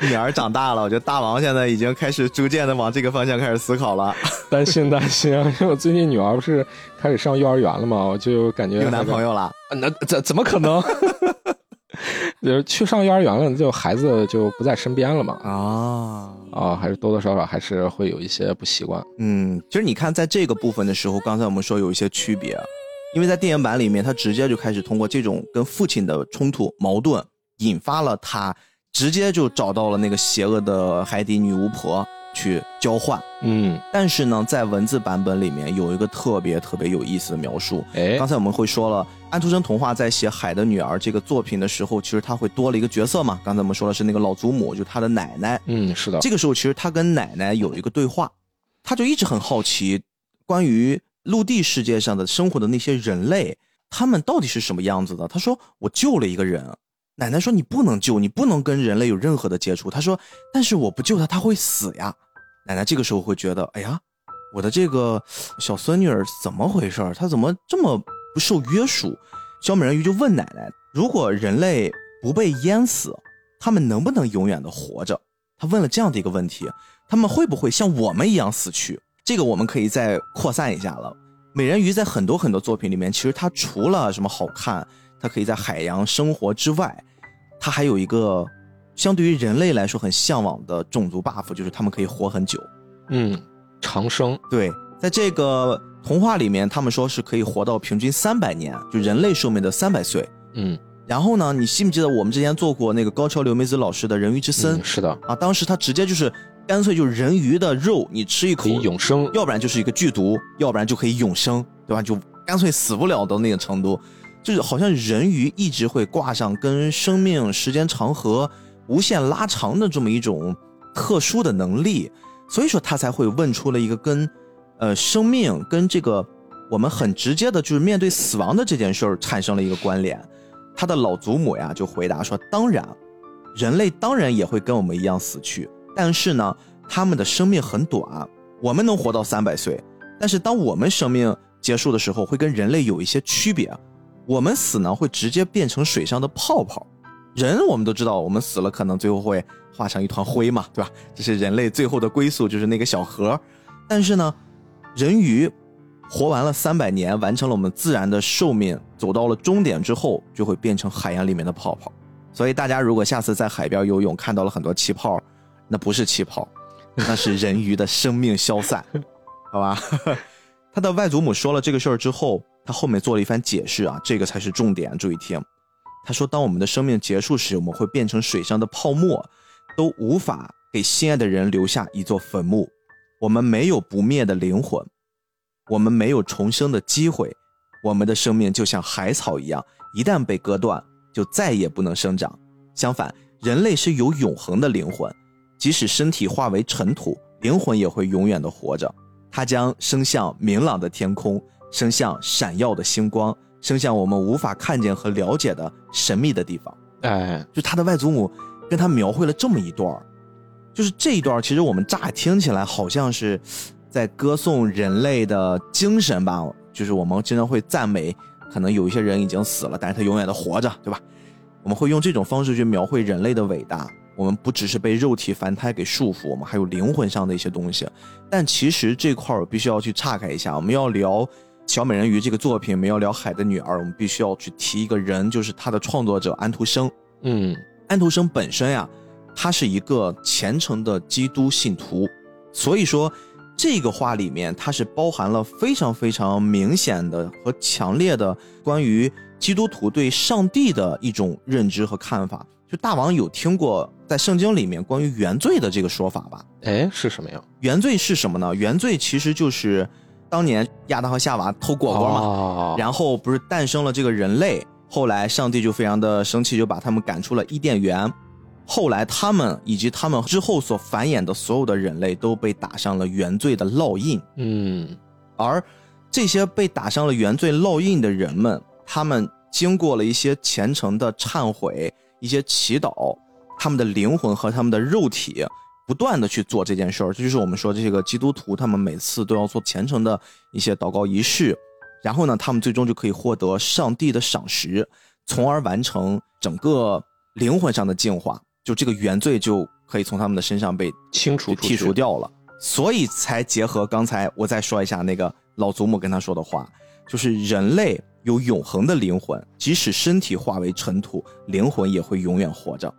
女儿长大了，我觉得大王现在已经开始逐渐的往这个方向开始思考了。担心担心啊！因为我最近女儿不是开始上幼儿园了嘛，我就感觉有男朋友，了，啊那怎怎么可能？就是去上幼儿园了，就孩子就不在身边了嘛，啊，啊，还是多多少少还是会有一些不习惯。嗯，其实你看，在这个部分的时候，刚才我们说有一些区别，因为在电影版里面，他直接就开始通过这种跟父亲的冲突矛盾，引发了他直接就找到了那个邪恶的海底女巫婆去交换。嗯，但是呢，在文字版本里面有一个特别特别有意思的描述，哎刚，才我们会说了，安徒生童话在写《海的女儿》这个作品的时候，其实他会多了一个角色嘛。刚才我们说的是那个老祖母，就是他的奶奶。嗯，是的，这个时候，其实他跟奶奶有一个对话，他就一直很好奇关于陆地世界上的生活的那些人类，他们到底是什么样子的。他说：“我救了一个人。”奶奶说：“你不能救，你不能跟人类有任何的接触。”他说：“但是我不救他，他会死呀。”奶奶这个时候会觉得：“哎呀，我的这个小孙女儿怎么回事？她怎么这么不受约束？”小美人鱼就问奶奶：“如果人类不被淹死，他们能不能永远的活着？”他问了这样的一个问题：他们会不会像我们一样死去？这个我们可以再扩散一下了。美人鱼在很多很多作品里面，其实它除了什么好看，它可以在海洋生活之外，它还有一个相对于人类来说很向往的种族 buff，就是他们可以活很久。嗯，长生，对，在这个童话里面，他们说是可以活到平均三百年，就人类寿命的三百岁。嗯，然后呢，你记不记得我们之前做过那个高桥留美子老师的人鱼之森、嗯是的，啊？当时他直接就是干脆就是人鱼的肉，你吃一口可以永生。要不然就是一个剧毒，要不然就可以永生，对吧？就干脆死不了的那个程度，就是好像人鱼一直会挂上跟生命时间长河无限拉长的这么一种特殊的能力，所以说他才会问出了一个跟呃生命跟这个我们很直接的就是面对死亡的这件事儿产生了一个关联。他的老祖母呀就回答说：“当然，人类当然也会跟我们一样死去，但是呢，他们的生命很短，我们能活到三百岁，但是当我们生命结束的时候，会跟人类有一些区别。我们死呢，会直接变成水上的泡泡。人我们都知道，我们死了可能最后会化成一团灰嘛，对吧？这是人类最后的归宿，就是那个小核。但是呢，人鱼活完了三百年，完成了我们自然的寿命，走到了终点之后，就会变成海洋里面的泡泡。所以大家如果下次在海边游泳看到了很多气泡，那不是气泡，那是人鱼的生命消散，好吧？他的外祖母说了这个事儿之后，他后面做了一番解释啊，这个才是重点，注意听。他说，当我们的生命结束时，我们会变成水上的泡沫，都无法给心爱的人留下一座坟墓。我们没有不灭的灵魂，我们没有重生的机会，我们的生命就像海草一样，一旦被割断，就再也不能生长。相反，人类是有永恒的灵魂，即使身体化为尘土，灵魂也会永远的活着。它将升向明朗的天空，升向闪耀的星光，升向我们无法看见和了解的神秘的地方。哎，就他的外祖母跟他描绘了这么一段儿就是这一段儿其实我们乍听起来好像是在歌颂人类的精神吧，就是我们经常会赞美，可能有一些人已经死了，但是他永远的活着，对吧？我们会用这种方式去描绘人类的伟大。我们不只是被肉体凡胎给束缚，我们还有灵魂上的一些东西。但其实这块儿我必须要去岔开一下，我们要聊小美人鱼这个作品，我们要聊海的女儿，我们必须要去提一个人，就是他的创作者安徒生。嗯，安徒生本身呀，他是一个虔诚的基督信徒，所以说这个话里面它是包含了非常非常明显的和强烈的关于基督徒对上帝的一种认知和看法。就大王有听过在圣经里面关于原罪的这个说法吧？哎，是什么呀？原罪是什么呢？原罪其实就是当年亚当和夏娃偷果果嘛，哦、然后不是诞生了这个人类，后来上帝就非常的生气，就把他们赶出了伊甸园。后来他们以及他们之后所繁衍的所有的人类都被打上了原罪的烙印。嗯，而这些被打上了原罪烙印的人们，他们经过了一些虔诚的忏悔。一些祈祷，他们的灵魂和他们的肉体不断的去做这件事儿，这就是我们说这个基督徒，他们每次都要做虔诚的一些祷告仪式，然后呢，他们最终就可以获得上帝的赏识，从而完成整个灵魂上的净化，就这个原罪就可以从他们的身上被清除剔除掉了，所以才结合刚才我再说一下那个老祖母跟他说的话，就是人类。有永恒的灵魂，即使身体化为尘土，灵魂也会永远活着。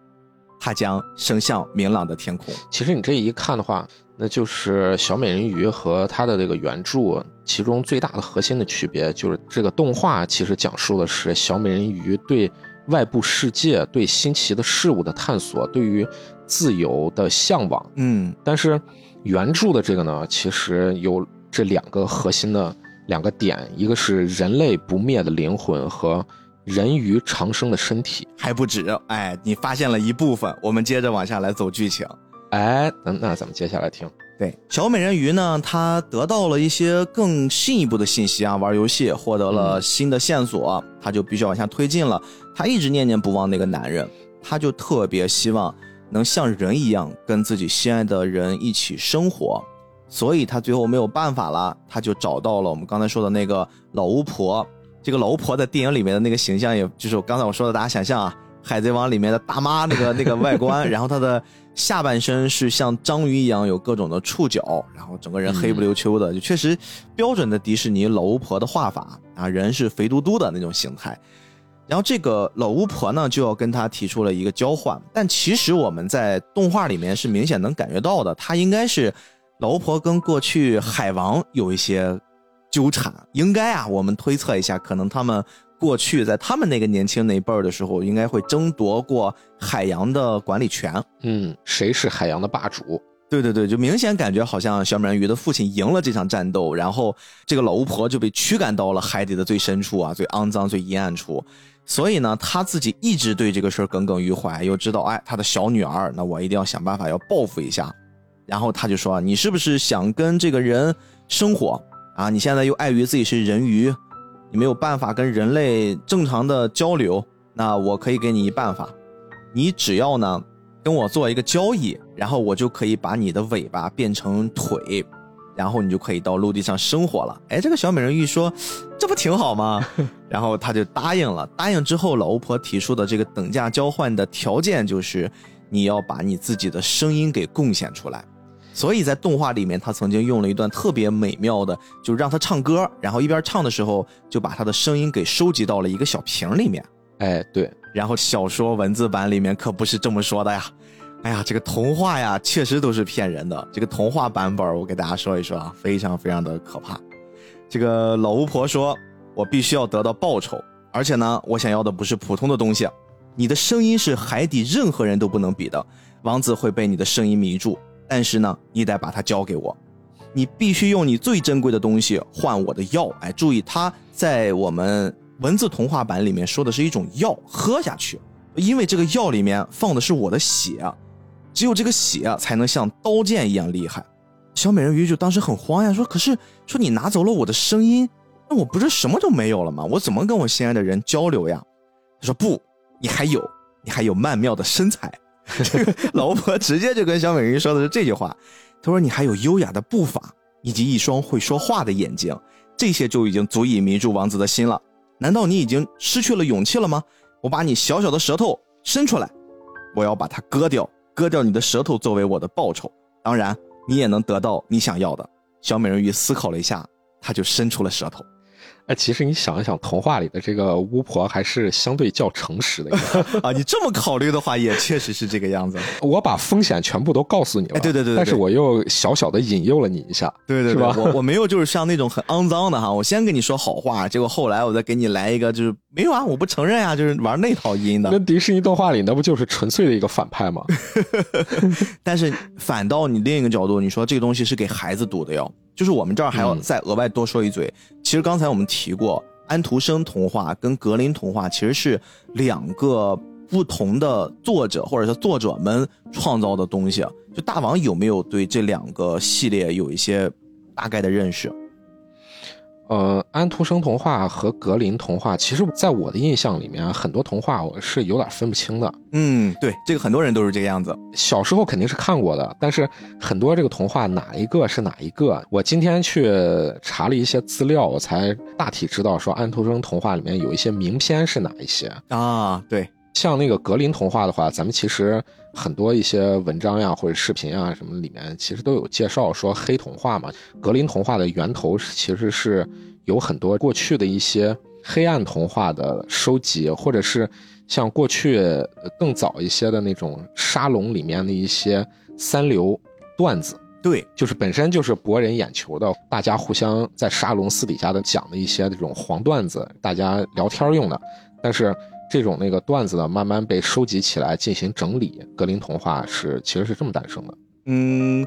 它将升向明朗的天空。其实你这一看的话，那就是小美人鱼和它的这个原著，其中最大的核心的区别就是这个动画其实讲述的是小美人鱼对外部世界、对新奇的事物的探索，对于自由的向往。嗯，但是原著的这个呢，其实有这两个核心的。两个点，一个是人类不灭的灵魂和人鱼长生的身体，还不止。哎，你发现了一部分，我们接着往下来走剧情。哎，那那咱们接下来听。对，小美人鱼呢，她得到了一些更进一步的信息啊，玩游戏获得了新的线索，她就必须往下推进了。她一直念念不忘那个男人，她就特别希望能像人一样跟自己心爱的人一起生活。所以她最后没有办法了，她就找到了我们刚才说的那个老巫婆。这个老巫婆在电影里面的那个形象，也就是我刚才我说的，大家想象啊，《海贼王》里面的大妈那个那个外观，然后她的下半身是像章鱼一样有各种的触角，然后整个人黑不溜秋的，就确实标准的迪士尼老巫婆的画法啊，人是肥嘟嘟的那种形态。然后这个老巫婆呢，就要跟他提出了一个交换，但其实我们在动画里面是明显能感觉到的，他应该是。老巫婆跟过去海王有一些纠缠，应该啊，我们推测一下，可能他们过去在他们那个年轻那一辈儿的时候，应该会争夺过海洋的管理权。嗯，谁是海洋的霸主？对对对，就明显感觉好像小美人鱼的父亲赢了这场战斗，然后这个老巫婆就被驱赶到了海底的最深处啊，最肮脏、最阴暗处。所以呢，他自己一直对这个事儿耿耿于怀，又知道哎，他的小女儿，那我一定要想办法要报复一下。然后他就说：“你是不是想跟这个人生活啊？你现在又碍于自己是人鱼，你没有办法跟人类正常的交流。那我可以给你一办法，你只要呢跟我做一个交易，然后我就可以把你的尾巴变成腿，然后你就可以到陆地上生活了。”哎，这个小美人鱼说：“这不挺好吗？”然后他就答应了。答应之后，老巫婆提出的这个等价交换的条件就是，你要把你自己的声音给贡献出来。所以在动画里面，他曾经用了一段特别美妙的，就让他唱歌，然后一边唱的时候，就把他的声音给收集到了一个小瓶里面。哎，对。然后小说文字版里面可不是这么说的呀。哎呀，这个童话呀，确实都是骗人的。这个童话版本，我给大家说一说啊，非常非常的可怕。这个老巫婆说：“我必须要得到报酬，而且呢，我想要的不是普通的东西。你的声音是海底任何人都不能比的，王子会被你的声音迷住。”但是呢，你得把它交给我。你必须用你最珍贵的东西换我的药。哎，注意，它在我们文字童话版里面说的是一种药，喝下去，因为这个药里面放的是我的血，只有这个血才能像刀剑一样厉害。小美人鱼就当时很慌呀，说：“可是说你拿走了我的声音，那我不是什么都没有了吗？我怎么跟我心爱的人交流呀？”他说：“不，你还有，你还有曼妙的身材。”这 个老婆直接就跟小美人鱼说的是这句话。他说：“你还有优雅的步伐，以及一双会说话的眼睛，这些就已经足以迷住王子的心了。难道你已经失去了勇气了吗？我把你小小的舌头伸出来，我要把它割掉，割掉你的舌头作为我的报酬。当然。”你也能得到你想要的。小美人鱼思考了一下，她就伸出了舌头。哎，其实你想一想，童话里的这个巫婆还是相对较诚实的 啊。你这么考虑的话，也确实是这个样子。我把风险全部都告诉你了，对对对，但是我又小小的引诱了你一下，对对，是吧？我我没有就是像那种很肮脏的哈，我先跟你说好话，结果后来我再给你来一个就是没有啊，我不承认啊，就是玩那套阴的。那迪士尼动画里那不就是纯粹的一个反派吗？但是反倒你另一个角度，你说这个东西是给孩子读的哟。就是我们这儿还要再额外多说一嘴，其实刚才我们提过，安徒生童话跟格林童话其实是两个不同的作者或者是作者们创造的东西。就大王有没有对这两个系列有一些大概的认识？呃，安徒生童话和格林童话，其实在我的印象里面，很多童话我是有点分不清的。嗯，对，这个很多人都是这个样子。小时候肯定是看过的，但是很多这个童话哪一个是哪一个？我今天去查了一些资料，我才大体知道说安徒生童话里面有一些名篇是哪一些啊？对。像那个格林童话的话，咱们其实很多一些文章呀或者视频啊什么里面，其实都有介绍说黑童话嘛。格林童话的源头其实是有很多过去的一些黑暗童话的收集，或者是像过去更早一些的那种沙龙里面的一些三流段子。对，就是本身就是博人眼球的，大家互相在沙龙私底下的讲的一些这种黄段子，大家聊天用的，但是。这种那个段子呢，慢慢被收集起来进行整理。格林童话是其实是这么诞生的。嗯，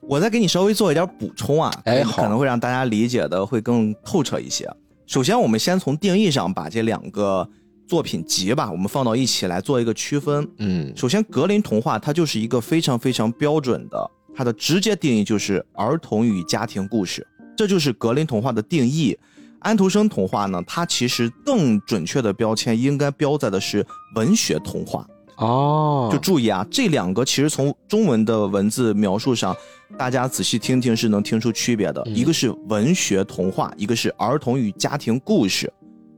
我再给你稍微做一点补充啊，哎，可能会让大家理解的会更透彻一些。首先，我们先从定义上把这两个作品集吧，我们放到一起来做一个区分。嗯，首先，格林童话它就是一个非常非常标准的，它的直接定义就是儿童与家庭故事，这就是格林童话的定义。安徒生童话呢，它其实更准确的标签应该标在的是文学童话哦。就注意啊，这两个其实从中文的文字描述上，大家仔细听听是能听出区别的。一个是文学童话，一个是儿童与家庭故事，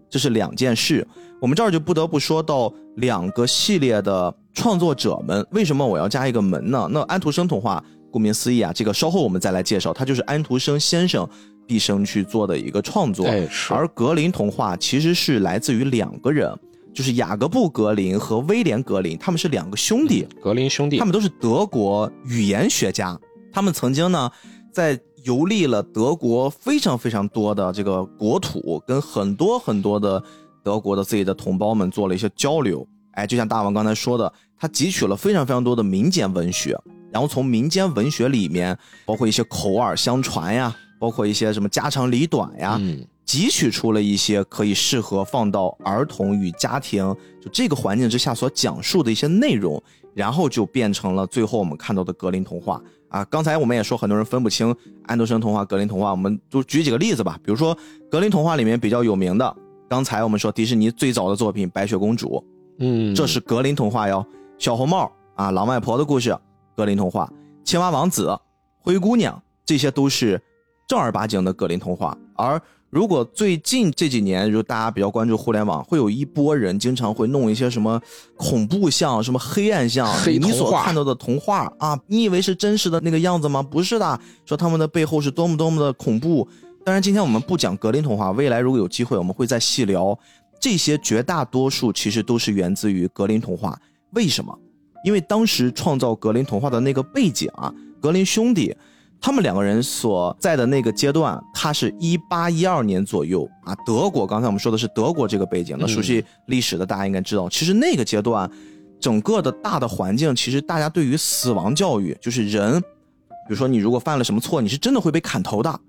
这是两件事。我们这儿就不得不说到两个系列的创作者们，为什么我要加一个门呢？那安徒生童话，顾名思义啊，这个稍后我们再来介绍，它就是安徒生先生。毕生去做的一个创作，而格林童话其实是来自于两个人，就是雅各布·格林和威廉·格林，他们是两个兄弟，格林兄弟，他们都是德国语言学家，他们曾经呢在游历了德国非常非常多的这个国土，跟很多很多的德国的自己的同胞们做了一些交流，哎，就像大王刚才说的，他汲取了非常非常多的民间文学，然后从民间文学里面，包括一些口耳相传呀。包括一些什么家长里短呀，汲取出了一些可以适合放到儿童与家庭就这个环境之下所讲述的一些内容，然后就变成了最后我们看到的格林童话啊。刚才我们也说很多人分不清安徒生童话、格林童话，我们就举几个例子吧。比如说格林童话里面比较有名的，刚才我们说迪士尼最早的作品《白雪公主》，嗯，这是格林童话哟。小红帽啊，狼外婆的故事，格林童话；青蛙王子、灰姑娘，这些都是。正儿八经的格林童话，而如果最近这几年，如大家比较关注互联网，会有一波人经常会弄一些什么恐怖像、什么黑暗像，你所看到的童话啊，你以为是真实的那个样子吗？不是的，说他们的背后是多么多么的恐怖。当然，今天我们不讲格林童话，未来如果有机会，我们会再细聊这些。绝大多数其实都是源自于格林童话。为什么？因为当时创造格林童话的那个背景啊，格林兄弟。他们两个人所在的那个阶段，他是一八一二年左右啊。德国，刚才我们说的是德国这个背景。那熟悉历史的大家应该知道，其实那个阶段，整个的大的环境，其实大家对于死亡教育，就是人比如说你如果犯了什么错，你是真的会被砍头的。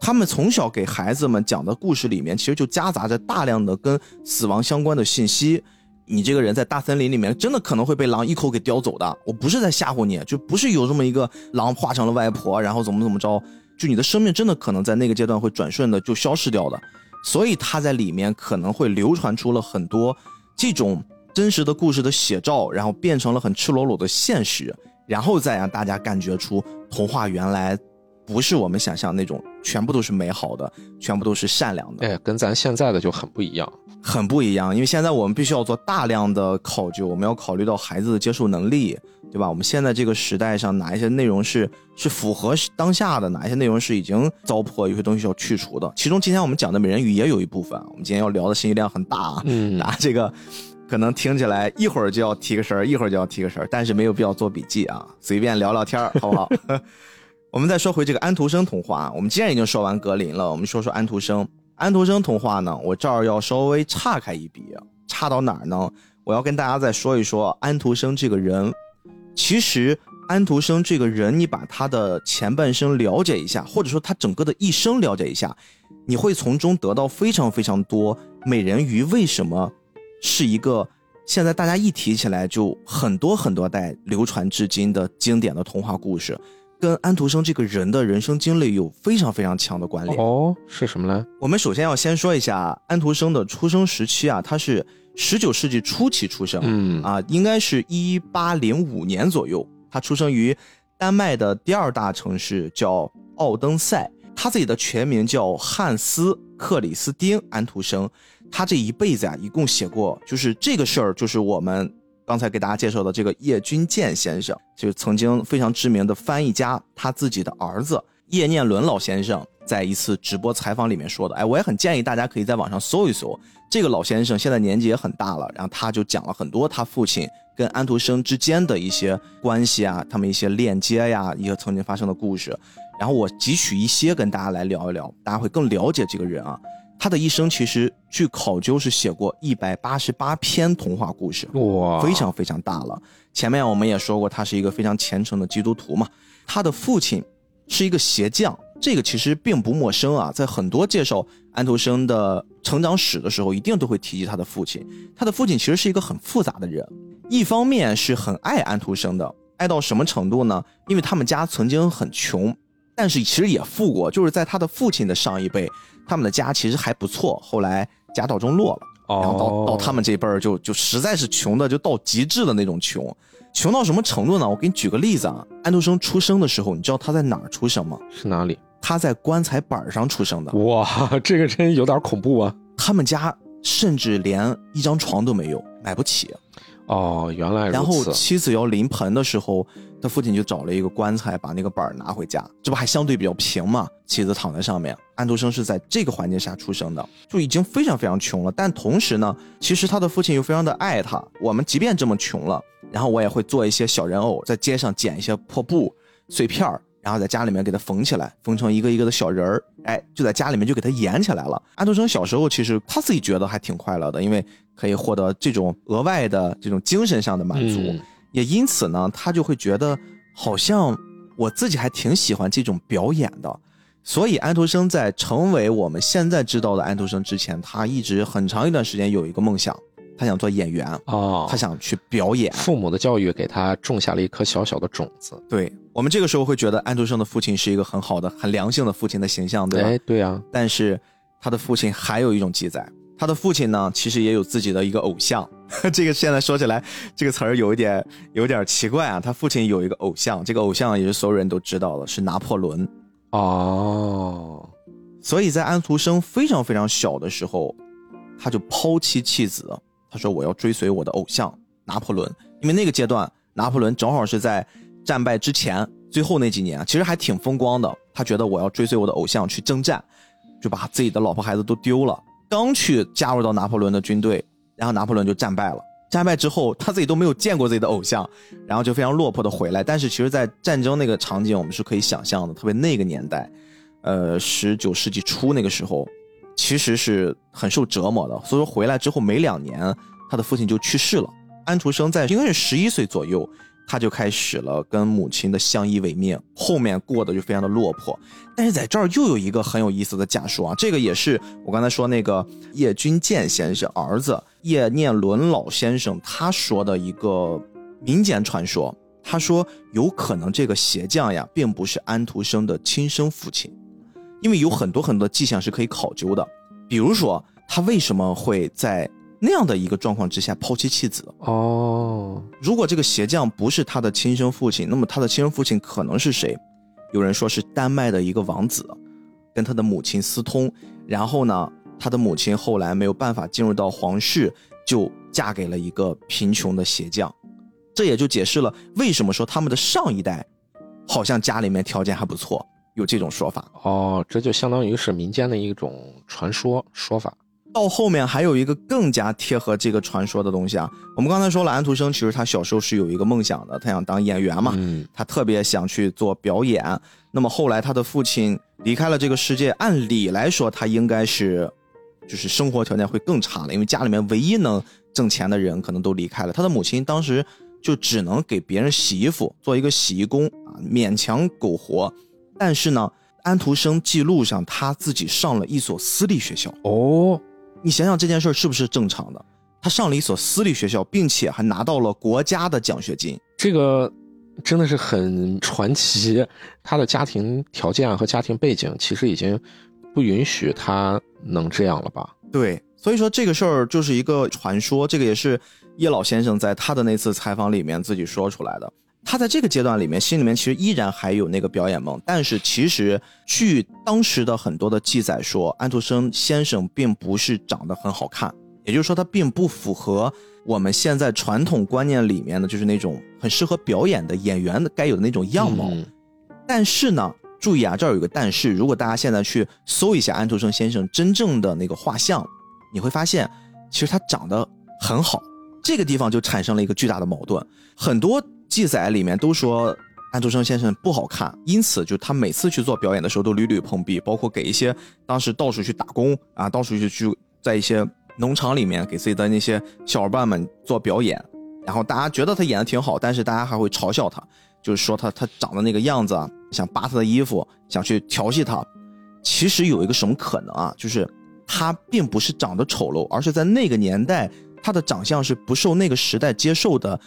他们从小给孩子们讲的故事里面，其实就夹杂着大量的跟死亡相关的信息。你这个人在大森林里面，真的可能会被狼一口给叼走的。我不是在吓唬你，就不是有这么一个狼化成了外婆，然后怎么怎么着，就你的生命真的可能在那个阶段会转瞬的就消失掉的。所以他在里面可能会流传出了很多这种真实的故事的写照，然后变成了很赤裸裸的现实，然后再让大家感觉出童话原来不是我们想象那种全部都是美好的，全部都是善良的。哎，跟咱现在的就很不一样。很不一样，因为现在我们必须要做大量的考究，我们要考虑到孩子的接受能力，对吧？我们现在这个时代上，哪一些内容是是符合当下的，哪一些内容是已经糟粕，有些东西要去除的。其中今天我们讲的美人鱼也有一部分，我们今天要聊的信息量很大啊，嗯啊，这个可能听起来一会儿就要提个神儿，一会儿就要提个神儿，但是没有必要做笔记啊，随便聊聊天儿，好不好？我们再说回这个安徒生童话，我们既然已经说完格林了，我们说说安徒生。安徒生童话呢，我这儿要稍微岔开一笔，岔到哪儿呢？我要跟大家再说一说安徒生这个人。其实安徒生这个人，你把他的前半生了解一下，或者说他整个的一生了解一下，你会从中得到非常非常多美人鱼为什么是一个现在大家一提起来就很多很多代流传至今的经典的童话故事。跟安徒生这个人的人生经历有非常非常强的关联哦，是什么呢？我们首先要先说一下安徒生的出生时期啊，他是十九世纪初期出生，嗯啊，应该是一八零五年左右，他出生于丹麦的第二大城市叫奥登塞，他自己的全名叫汉斯·克里斯丁·安徒生，他这一辈子啊，一共写过，就是这个事儿，就是我们。刚才给大家介绍的这个叶君健先生，就是曾经非常知名的翻译家，他自己的儿子叶念伦老先生，在一次直播采访里面说的。哎，我也很建议大家可以在网上搜一搜。这个老先生现在年纪也很大了，然后他就讲了很多他父亲跟安徒生之间的一些关系啊，他们一些链接呀，一个曾经发生的故事。然后我汲取一些跟大家来聊一聊，大家会更了解这个人啊。他的一生其实据考究是写过一百八十八篇童话故事，哇，非常非常大了。前面我们也说过，他是一个非常虔诚的基督徒嘛。他的父亲是一个鞋匠，这个其实并不陌生啊。在很多介绍安徒生的成长史的时候，一定都会提及他的父亲。他的父亲其实是一个很复杂的人，一方面是很爱安徒生的，爱到什么程度呢？因为他们家曾经很穷，但是其实也富过，就是在他的父亲的上一辈。他们的家其实还不错，后来家道中落了，然后到到他们这辈儿就就实在是穷的就到极致的那种穷，穷到什么程度呢？我给你举个例子啊，安徒生出生的时候，你知道他在哪儿出生吗？是哪里？他在棺材板上出生的。哇，这个真有点恐怖啊！他们家甚至连一张床都没有，买不起。哦，原来如此。然后妻子要临盆的时候，他父亲就找了一个棺材，把那个板拿回家，这不还相对比较平嘛？妻子躺在上面。安徒生是在这个环境下出生的，就已经非常非常穷了。但同时呢，其实他的父亲又非常的爱他。我们即便这么穷了，然后我也会做一些小人偶，在街上捡一些破布碎片儿，然后在家里面给他缝起来，缝成一个一个的小人儿。哎，就在家里面就给他演起来了。安徒生小时候其实他自己觉得还挺快乐的，因为可以获得这种额外的这种精神上的满足，嗯也因此呢，他就会觉得好像我自己还挺喜欢这种表演的。所以安徒生在成为我们现在知道的安徒生之前，他一直很长一段时间有一个梦想，他想做演员，哦，他想去表演。父母的教育给他种下了一颗小小的种子。对我们这个时候会觉得安徒生的父亲是一个很好的、很良性的父亲的形象，对吧？哎，对啊，但是他的父亲还有一种记载，他的父亲呢，其实也有自己的一个偶像。这个现在说起来，这个词儿有一点有点奇怪啊。他父亲有一个偶像，这个偶像也是所有人都知道的，是拿破仑。哦，所以在安徒生非常非常小的时候，他就抛妻弃子，他说我要追随我的偶像拿破仑，因为那个阶段拿破仑正好是在战败之前最后那几年，其实还挺风光的。他觉得我要追随我的偶像去征战，就把自己的老婆孩子都丢了，刚去加入到拿破仑的军队，然后拿破仑就战败了。战败之后，他自己都没有见过自己的偶像，然后就非常落魄的回来。但是其实，在战争那个场景，我们是可以想象的，特别那个年代，呃，十九世纪初那个时候，其实是很受折磨的。所以说回来之后没两年，他的父亲就去世了。安徒生在应该是十一岁左右，他就开始了跟母亲的相依为命，后面过得就非常的落魄。但是在这儿又有一个很有意思的假说啊，这个也是我刚才说那个叶君健先生儿子叶念伦老先生他说的一个民间传说。他说有可能这个鞋匠呀，并不是安徒生的亲生父亲，因为有很多很多的迹象是可以考究的，比如说他为什么会在。那样的一个状况之下抛妻弃子哦，如果这个鞋匠不是他的亲生父亲，那么他的亲生父亲可能是谁？有人说是丹麦的一个王子，跟他的母亲私通，然后呢，他的母亲后来没有办法进入到皇室，就嫁给了一个贫穷的鞋匠，这也就解释了为什么说他们的上一代好像家里面条件还不错，有这种说法哦，这就相当于是民间的一种传说说法。到后面还有一个更加贴合这个传说的东西啊！我们刚才说了，安徒生其实他小时候是有一个梦想的，他想当演员嘛，他特别想去做表演。那么后来他的父亲离开了这个世界，按理来说他应该是，就是生活条件会更差了，因为家里面唯一能挣钱的人可能都离开了。他的母亲当时就只能给别人洗衣服，做一个洗衣工啊，勉强苟活。但是呢，安徒生记录上他自己上了一所私立学校哦。你想想这件事是不是正常的？他上了一所私立学校，并且还拿到了国家的奖学金，这个真的是很传奇。他的家庭条件和家庭背景其实已经不允许他能这样了吧？对，所以说这个事儿就是一个传说。这个也是叶老先生在他的那次采访里面自己说出来的。他在这个阶段里面，心里面其实依然还有那个表演梦，但是其实据当时的很多的记载说，安徒生先生并不是长得很好看，也就是说他并不符合我们现在传统观念里面的就是那种很适合表演的演员的该有的那种样貌。但是呢，注意啊，这儿有个但是，如果大家现在去搜一下安徒生先生真正的那个画像，你会发现其实他长得很好，这个地方就产生了一个巨大的矛盾，很多。记载里面都说安徒生先生不好看，因此就他每次去做表演的时候都屡屡碰壁，包括给一些当时到处去打工啊，到处去去在一些农场里面给自己的那些小伙伴们做表演，然后大家觉得他演的挺好，但是大家还会嘲笑他，就是说他他长得那个样子啊，想扒他的衣服，想去调戏他。其实有一个什么可能啊，就是他并不是长得丑陋，而是在那个年代他的长相是不受那个时代接受的。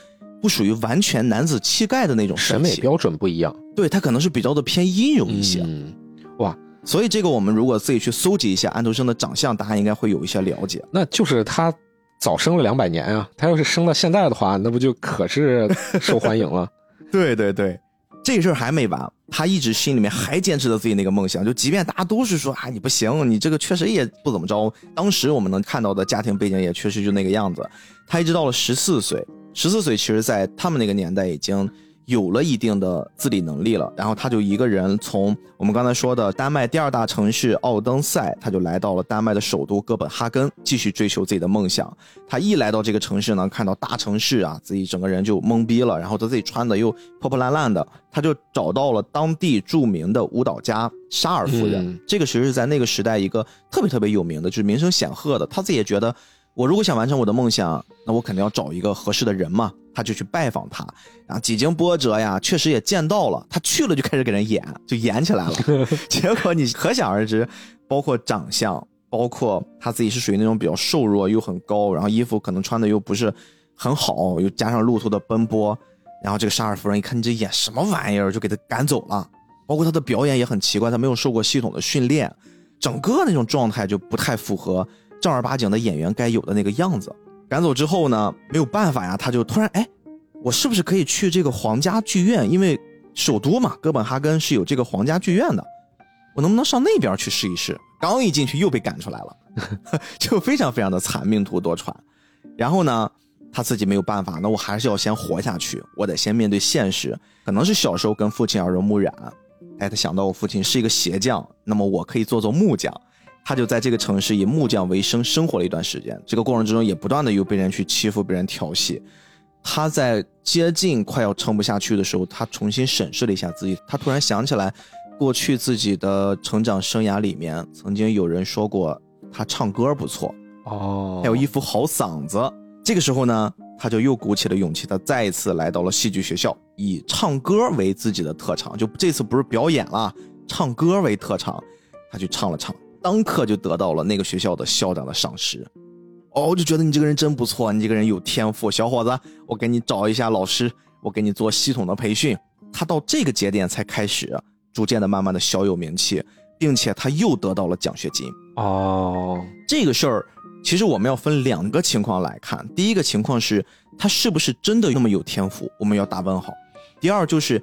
不属于完全男子气概的那种审美标准不一样，对他可能是比较的偏阴柔一些，嗯哇！所以这个我们如果自己去搜集一下安徒生的长相，大家应该会有一些了解。那就是他早生了两百年啊，他要是生到现在的话，那不就可是 受欢迎了？对对对，这事儿还没完，他一直心里面还坚持着自己那个梦想，就即便大家都是说啊你不行，你这个确实也不怎么着，当时我们能看到的家庭背景也确实就那个样子，他一直到了十四岁。十四岁，其实，在他们那个年代已经有了一定的自理能力了。然后他就一个人从我们刚才说的丹麦第二大城市奥登塞，他就来到了丹麦的首都哥本哈根，继续追求自己的梦想。他一来到这个城市呢，看到大城市啊，自己整个人就懵逼了。然后他自己穿的又破破烂烂的，他就找到了当地著名的舞蹈家沙尔夫人。这个其实是在那个时代一个特别特别有名的，就是名声显赫的。他自己也觉得。我如果想完成我的梦想，那我肯定要找一个合适的人嘛。他就去拜访他，然后几经波折呀，确实也见到了。他去了就开始给人演，就演起来了。结果你可想而知，包括长相，包括他自己是属于那种比较瘦弱又很高，然后衣服可能穿的又不是很好，又加上路途的奔波，然后这个沙尔夫人一看你这演什么玩意儿，就给他赶走了。包括他的表演也很奇怪，他没有受过系统的训练，整个那种状态就不太符合。正儿八经的演员该有的那个样子，赶走之后呢，没有办法呀，他就突然哎，我是不是可以去这个皇家剧院？因为首都嘛，哥本哈根是有这个皇家剧院的，我能不能上那边去试一试？刚一进去又被赶出来了，就非常非常的惨，命途多舛。然后呢，他自己没有办法，那我还是要先活下去，我得先面对现实。可能是小时候跟父亲耳濡目染，哎，他想到我父亲是一个鞋匠，那么我可以做做木匠。他就在这个城市以木匠为生，生活了一段时间。这个过程之中，也不断的有被人去欺负、被人调戏。他在接近快要撑不下去的时候，他重新审视了一下自己。他突然想起来，过去自己的成长生涯里面，曾经有人说过他唱歌不错哦，还有一副好嗓子。这个时候呢，他就又鼓起了勇气，他再一次来到了戏剧学校，以唱歌为自己的特长。就这次不是表演了，唱歌为特长，他去唱了唱，当刻就得到了那个学校的校长的赏识。哦，我就觉得你这个人真不错，你这个人有天赋，小伙子，我给你找一下老师，我给你做系统的培训。他到这个节点才开始逐渐的、慢慢的小有名气，并且他又得到了奖学金。哦，这个事儿。其实我们要分两个情况来看，第一个情况是他是不是真的那么有天赋，我们要打问号。第二就是，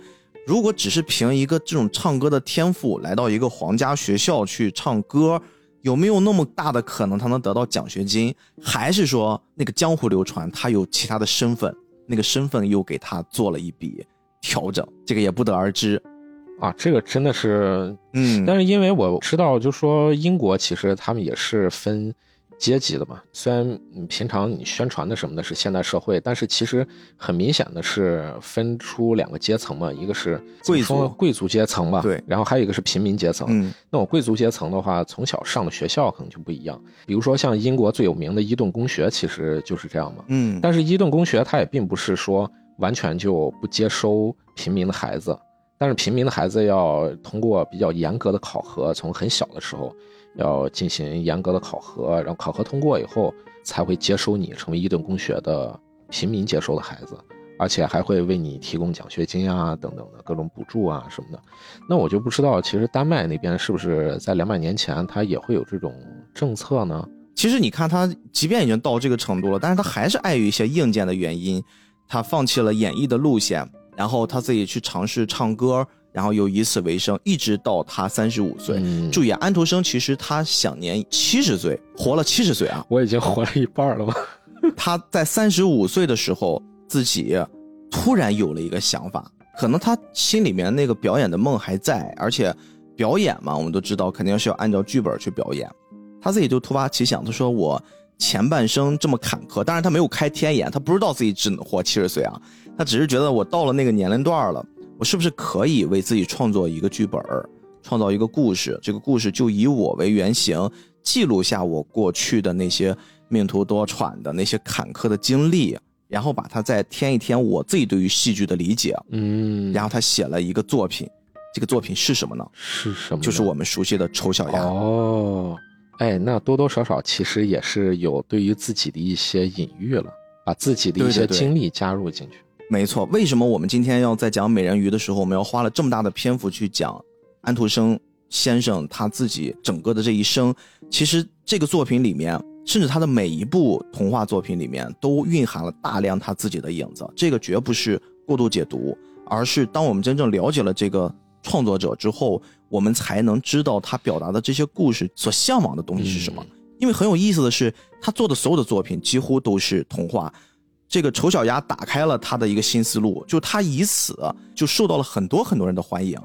如果只是凭一个这种唱歌的天赋来到一个皇家学校去唱歌，有没有那么大的可能他能得到奖学金？还是说那个江湖流传他有其他的身份，那个身份又给他做了一笔调整？这个也不得而知。啊，这个真的是，嗯，但是因为我知道，就说英国其实他们也是分。阶级的嘛，虽然你平常你宣传的什么的是现代社会，但是其实很明显的是分出两个阶层嘛，一个是贵族贵族阶层嘛，对，然后还有一个是平民阶层。嗯，那我贵族阶层的话，从小上的学校可能就不一样，比如说像英国最有名的伊顿公学，其实就是这样嘛。嗯，但是伊顿公学它也并不是说完全就不接收平民的孩子，但是平民的孩子要通过比较严格的考核，从很小的时候。要进行严格的考核，然后考核通过以后，才会接收你成为伊顿公学的平民接收的孩子，而且还会为你提供奖学金啊等等的各种补助啊什么的。那我就不知道，其实丹麦那边是不是在两百年前他也会有这种政策呢？其实你看，他即便已经到这个程度了，但是他还是碍于一些硬件的原因，他放弃了演艺的路线，然后他自己去尝试唱歌。然后又以此为生，一直到他三十五岁。注意，安徒生其实他享年七十岁，活了七十岁啊！我已经活了一半了吧？他在三十五岁的时候，自己突然有了一个想法，可能他心里面那个表演的梦还在，而且表演嘛，我们都知道肯定是要按照剧本去表演。他自己就突发奇想，他说：“我前半生这么坎坷，当然他没有开天眼，他不知道自己只能活七十岁啊，他只是觉得我到了那个年龄段了。”我是不是可以为自己创作一个剧本创造一个故事？这个故事就以我为原型，记录下我过去的那些命途多舛的那些坎坷的经历，然后把它再添一添我自己对于戏剧的理解。嗯，然后他写了一个作品，这个作品是什么呢？是什么？就是我们熟悉的《丑小鸭》。哦，哎，那多多少少其实也是有对于自己的一些隐喻了，把自己的一些经历加入进去。没错，为什么我们今天要在讲美人鱼的时候，我们要花了这么大的篇幅去讲安徒生先生他自己整个的这一生？其实这个作品里面，甚至他的每一部童话作品里面，都蕴含了大量他自己的影子。这个绝不是过度解读，而是当我们真正了解了这个创作者之后，我们才能知道他表达的这些故事所向往的东西是什么。因为很有意思的是，他做的所有的作品几乎都是童话。这个丑小鸭打开了他的一个新思路，就他以此就受到了很多很多人的欢迎，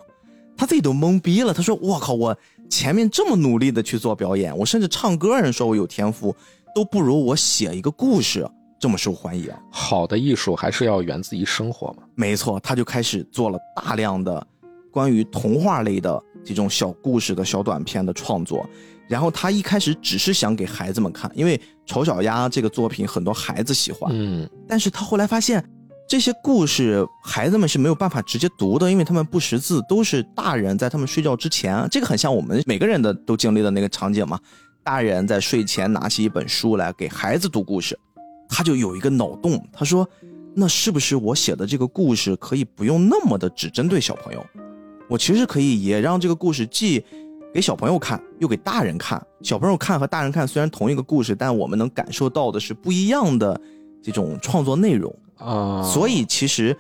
他自己都懵逼了。他说：“我靠，我前面这么努力的去做表演，我甚至唱歌人说我有天赋，都不如我写一个故事这么受欢迎。好的艺术还是要源自于生活嘛。”没错，他就开始做了大量的关于童话类的这种小故事的小短片的创作。然后他一开始只是想给孩子们看，因为《丑小鸭》这个作品很多孩子喜欢。嗯，但是他后来发现，这些故事孩子们是没有办法直接读的，因为他们不识字，都是大人在他们睡觉之前。这个很像我们每个人的都经历的那个场景嘛，大人在睡前拿起一本书来给孩子读故事，他就有一个脑洞，他说：“那是不是我写的这个故事可以不用那么的只针对小朋友？我其实可以也让这个故事既……”给小朋友看，又给大人看。小朋友看和大人看虽然同一个故事，但我们能感受到的是不一样的这种创作内容啊。所以其实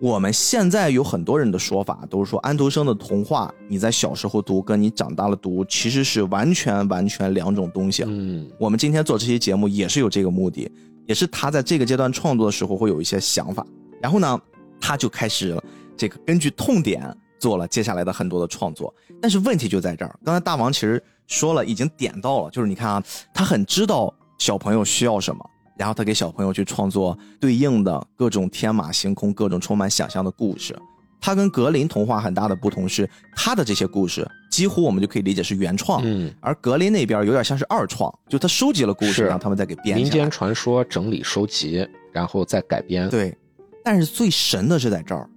我们现在有很多人的说法都是说，安徒生的童话你在小时候读，跟你长大了读其实是完全完全两种东西。嗯，我们今天做这期节目也是有这个目的，也是他在这个阶段创作的时候会有一些想法，然后呢，他就开始这个根据痛点。做了接下来的很多的创作，但是问题就在这儿。刚才大王其实说了，已经点到了，就是你看啊，他很知道小朋友需要什么，然后他给小朋友去创作对应的各种天马行空、各种充满想象的故事。他跟格林童话很大的不同是，他的这些故事几乎我们就可以理解是原创，嗯，而格林那边有点像是二创，就他收集了故事，然后他们再给编。民间传说整理收集。然后再改编。对，但是最神的是在这儿，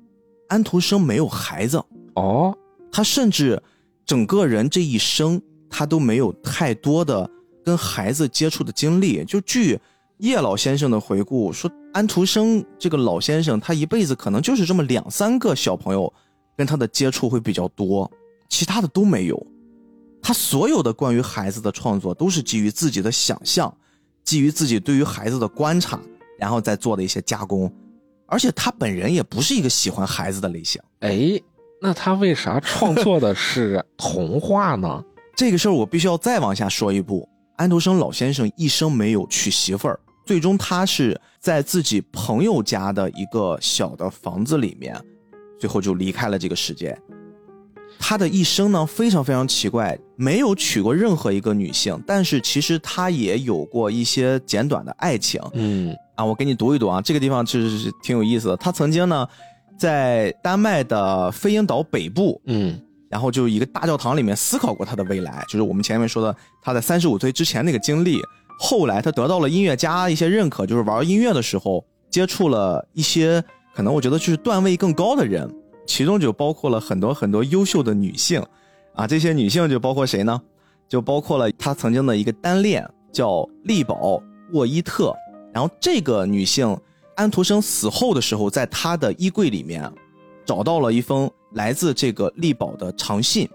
安徒生没有孩子，哦，他甚至整个人这一生他都没有太多的跟孩子接触的经历。就据叶老先生的回顾说，安徒生这个老先生他一辈子可能就是这么两三个小朋友跟他的接触会比较多，其他的都没有。他所有的关于孩子的创作都是基于自己的想象，基于自己对于孩子的观察，然后再做的一些加工。而且他本人也不是一个喜欢孩子的类型。哎，那他为啥创作的是童话呢？这个事儿我必须要再往下说一步。安徒生老先生一生没有娶媳妇儿，最终他是在自己朋友家的一个小的房子里面，最后就离开了这个世界。他的一生呢非常非常奇怪，没有娶过任何一个女性，但是其实他也有过一些简短的爱情。嗯啊，我给你读一读啊，这个地方其实是挺有意思的。他曾经呢，在丹麦的飞鹰岛北部，嗯然后就一个大教堂里面思考过他的未来，就是我们前面说的他在三十五岁之前那个经历。后来他得到了音乐家一些认可，就是玩音乐的时候接触了一些可能我觉得就是段位更高的人，其中就包括了很多很多优秀的女性，啊，这些女性就包括谁呢？就包括了他曾经的一个单恋叫利宝沃伊特，然后这个女性安徒生死后的时候，在她的衣柜里面找到了一封来自这个利宝的长信，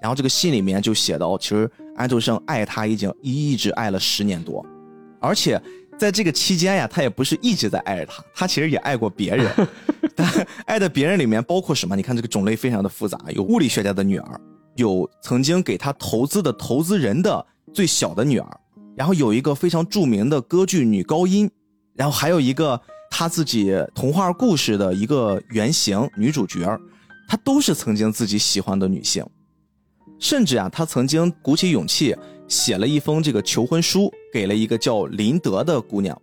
然后这个信里面就写到，其实安徒生爱她已经一一直爱了十年多，而且在这个期间呀，他也不是一直在爱着她，他其实也爱过别人，但爱的别人里面包括什么？你看这个种类非常的复杂，有物理学家的女儿，有曾经给他投资的投资人的最小的女儿，然后有一个非常著名的歌剧女高音，然后还有一个他自己童话故事的一个原型女主角，她都是曾经自己喜欢的女性，甚至啊，他曾经鼓起勇气写了一封这个求婚书给了一个叫林德的姑娘。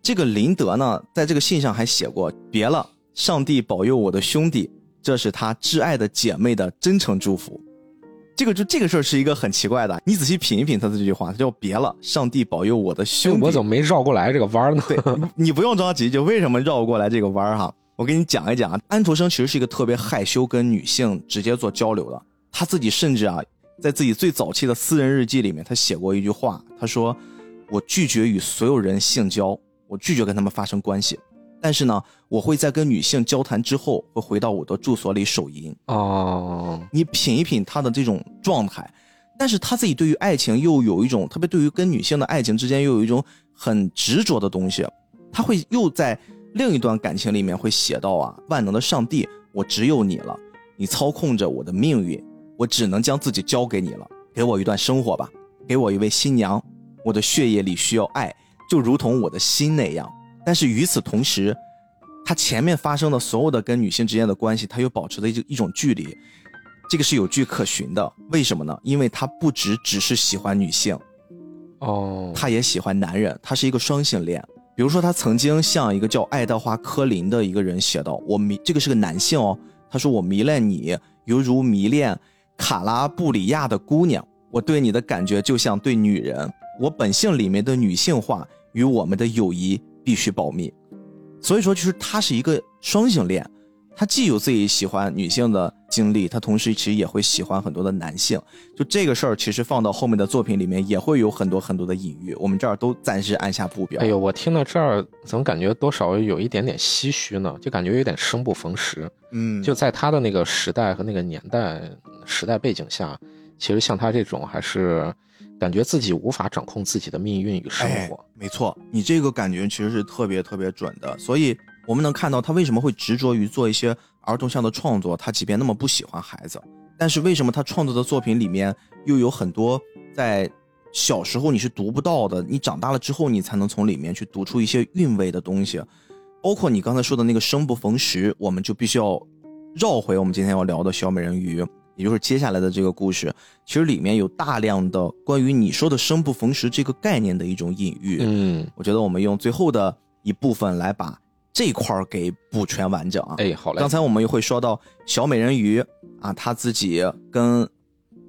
这个林德呢，在这个信上还写过：“别了，上帝保佑我的兄弟，这是他挚爱的姐妹的真诚祝福。”这个就这个事儿是一个很奇怪的，你仔细品一品他的这句话，他叫“别了，上帝保佑我的兄弟”。我怎么没绕过来这个弯儿呢？对，你不用着急，就为什么绕过来这个弯儿哈？我给你讲一讲啊。安徒生其实是一个特别害羞跟女性直接做交流的，他自己甚至啊，在自己最早期的私人日记里面，他写过一句话，他说：“我拒绝与所有人性交，我拒绝跟他们发生关系，但是呢，我会在跟女性交谈之后，会回到我的住所里手淫。”哦，你品一品他的这种状态，但是他自己对于爱情又有一种，特别对于跟女性的爱情之间又有一种很执着的东西，他会又在另一段感情里面会写到啊，万能的上帝，我只有你了，你操控着我的命运，我只能将自己交给你了，给我一段生活吧，给我一位新娘，我的血液里需要爱，就如同我的心那样。但是与此同时，他前面发生的所有的跟女性之间的关系，他又保持着一一种距离，这个是有据可循的。为什么呢？因为他不只只是喜欢女性，哦，他也喜欢男人，他是一个双性恋。比如说，他曾经向一个叫爱德华·科林的一个人写道：“我迷这个是个男性哦，他说我迷恋你，犹如迷恋卡拉布里亚的姑娘。我对你的感觉就像对女人，我本性里面的女性化与我们的友谊必须保密。所以说，就是他是一个双性恋，他既有自己喜欢女性的经历，他同时其实也会喜欢很多的男性。就这个事儿，其实放到后面的作品里面也会有很多很多的隐喻。我们这儿都暂时按下不表。哎呦，我听到这儿怎么感觉多少有一点点唏嘘呢？就感觉有点生不逢时。嗯，就在他的那个时代和那个年代时代背景下，其实像他这种还是感觉自己无法掌控自己的命运与生哎活。，没错，你这个感觉其实是特别特别准的，所以我们能看到他为什么会执着于做一些儿童向的创作。他即便那么不喜欢孩子，但是为什么他创作的作品里面又有很多在小时候你是读不到的，你长大了之后你才能从里面去读出一些韵味的东西，包括你刚才说的那个生不逢时，我们就必须要绕回我们今天要聊的小美人鱼。也就是接下来的这个故事，其实里面有大量的关于你说的“生不逢时”这个概念的一种隐喻。嗯，我觉得我们用最后的一部分来把这块儿给补全完整啊。哎，好嘞刚。才我们又会说到小美人鱼啊，她自己跟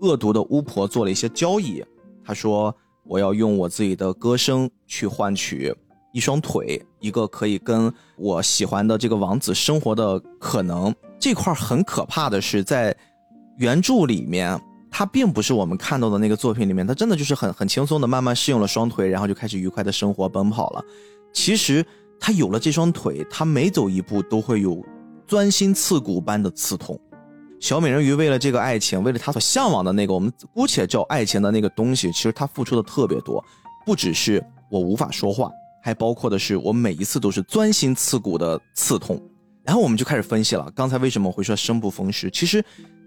恶毒的巫婆做了一些交易。她说：“我要用我自己的歌声去换取一双腿，一个可以跟我喜欢的这个王子生活的可能。这块很可怕的是，在原著里面，它并不是我们看到的那个作品里面，它真的就是很很轻松的慢慢适应了双腿，然后就开始愉快的生活奔跑了。其实他有了这双腿，他每走一步都会有钻心刺骨般的刺痛。小美人鱼为了这个爱情，为了她所向往的那个我们姑且叫爱情的那个东西，其实她付出的特别多，不只是我无法说话，还包括的是我每一次都是钻心刺骨的刺痛。然后我们就开始分析了，刚才为什么会说生不逢时？其实，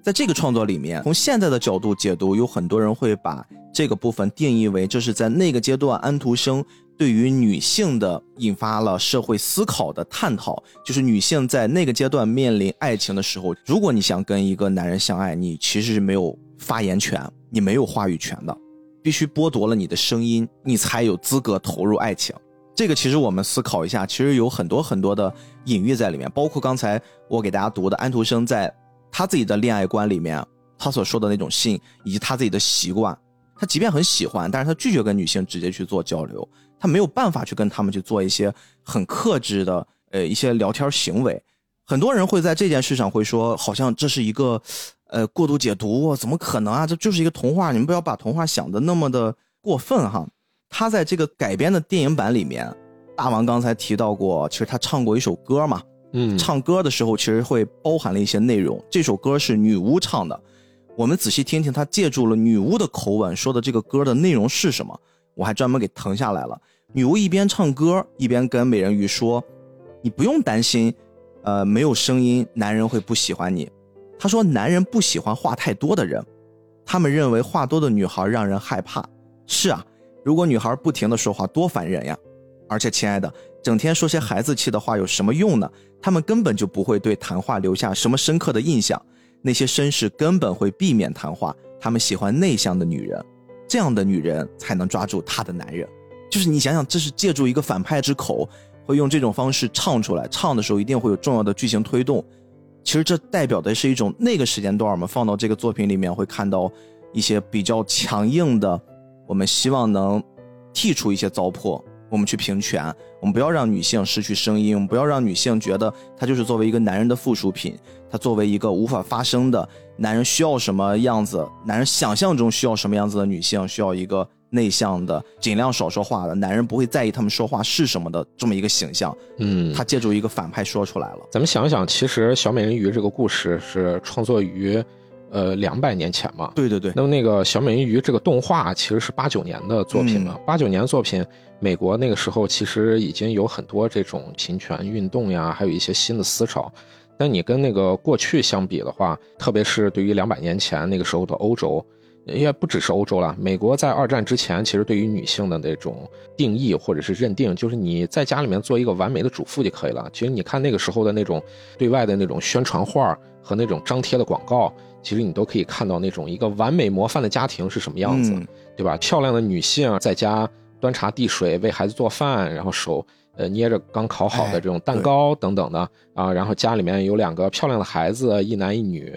在这个创作里面，从现在的角度解读，有很多人会把这个部分定义为这是在那个阶段安徒生。对于女性的引发了社会思考的探讨，就是女性在那个阶段面临爱情的时候，如果你想跟一个男人相爱，你其实是没有发言权，你没有话语权的，必须剥夺了你的声音，你才有资格投入爱情。这个其实我们思考一下，其实有很多很多的隐喻在里面，包括刚才我给大家读的安徒生在他自己的恋爱观里面，他所说的那种性，以及他自己的习惯，他即便很喜欢，但是他拒绝跟女性直接去做交流。他没有办法去跟他们去做一些很克制的呃一些聊天行为，很多人会在这件事上会说，好像这是一个呃过度解读，怎么可能啊？这就是一个童话，你们不要把童话想的那么的过分哈。他在这个改编的电影版里面，大王刚才提到过，其实他唱过一首歌嘛，嗯，唱歌的时候其实会包含了一些内容。这首歌是女巫唱的，我们仔细听听，她借助了女巫的口吻说的这个歌的内容是什么。我还专门给腾下来了。女巫一边唱歌，一边跟美人鱼说：“你不用担心，呃，没有声音，男人会不喜欢你。”她说：“男人不喜欢话太多的人，他们认为话多的女孩让人害怕。是啊，如果女孩不停的说话，多烦人呀！而且，亲爱的，整天说些孩子气的话有什么用呢？他们根本就不会对谈话留下什么深刻的印象。那些绅士根本会避免谈话，他们喜欢内向的女人。”这样的女人才能抓住她的男人，就是你想想，这是借助一个反派之口，会用这种方式唱出来，唱的时候一定会有重要的剧情推动。其实这代表的是一种那个时间段，我们放到这个作品里面会看到一些比较强硬的，我们希望能剔除一些糟粕。我们去平权，我们不要让女性失去声音，我们不要让女性觉得她就是作为一个男人的附属品，她作为一个无法发声的男人需要什么样子，男人想象中需要什么样子的女性，需要一个内向的、尽量少说话的男人，不会在意他们说话是什么的这么一个形象。嗯，他借助一个反派说出来了。咱们想想，其实小美人鱼这个故事是创作于。呃，两百年前嘛，对对对。那么那个小美人鱼这个动画其实是八九年的作品了。八九年作品，美国那个时候其实已经有很多这种平权运动呀，还有一些新的思潮。但你跟那个过去相比的话，特别是对于两百年前那个时候的欧洲，也不只是欧洲了。美国在二战之前，其实对于女性的那种定义或者是认定，就是你在家里面做一个完美的主妇就可以了。其实你看那个时候的那种对外的那种宣传画和那种张贴的广告。其实你都可以看到那种一个完美模范的家庭是什么样子，对吧？漂亮的女性在家端茶递水，为孩子做饭，然后手呃捏着刚烤好的这种蛋糕等等的啊，然后家里面有两个漂亮的孩子，一男一女。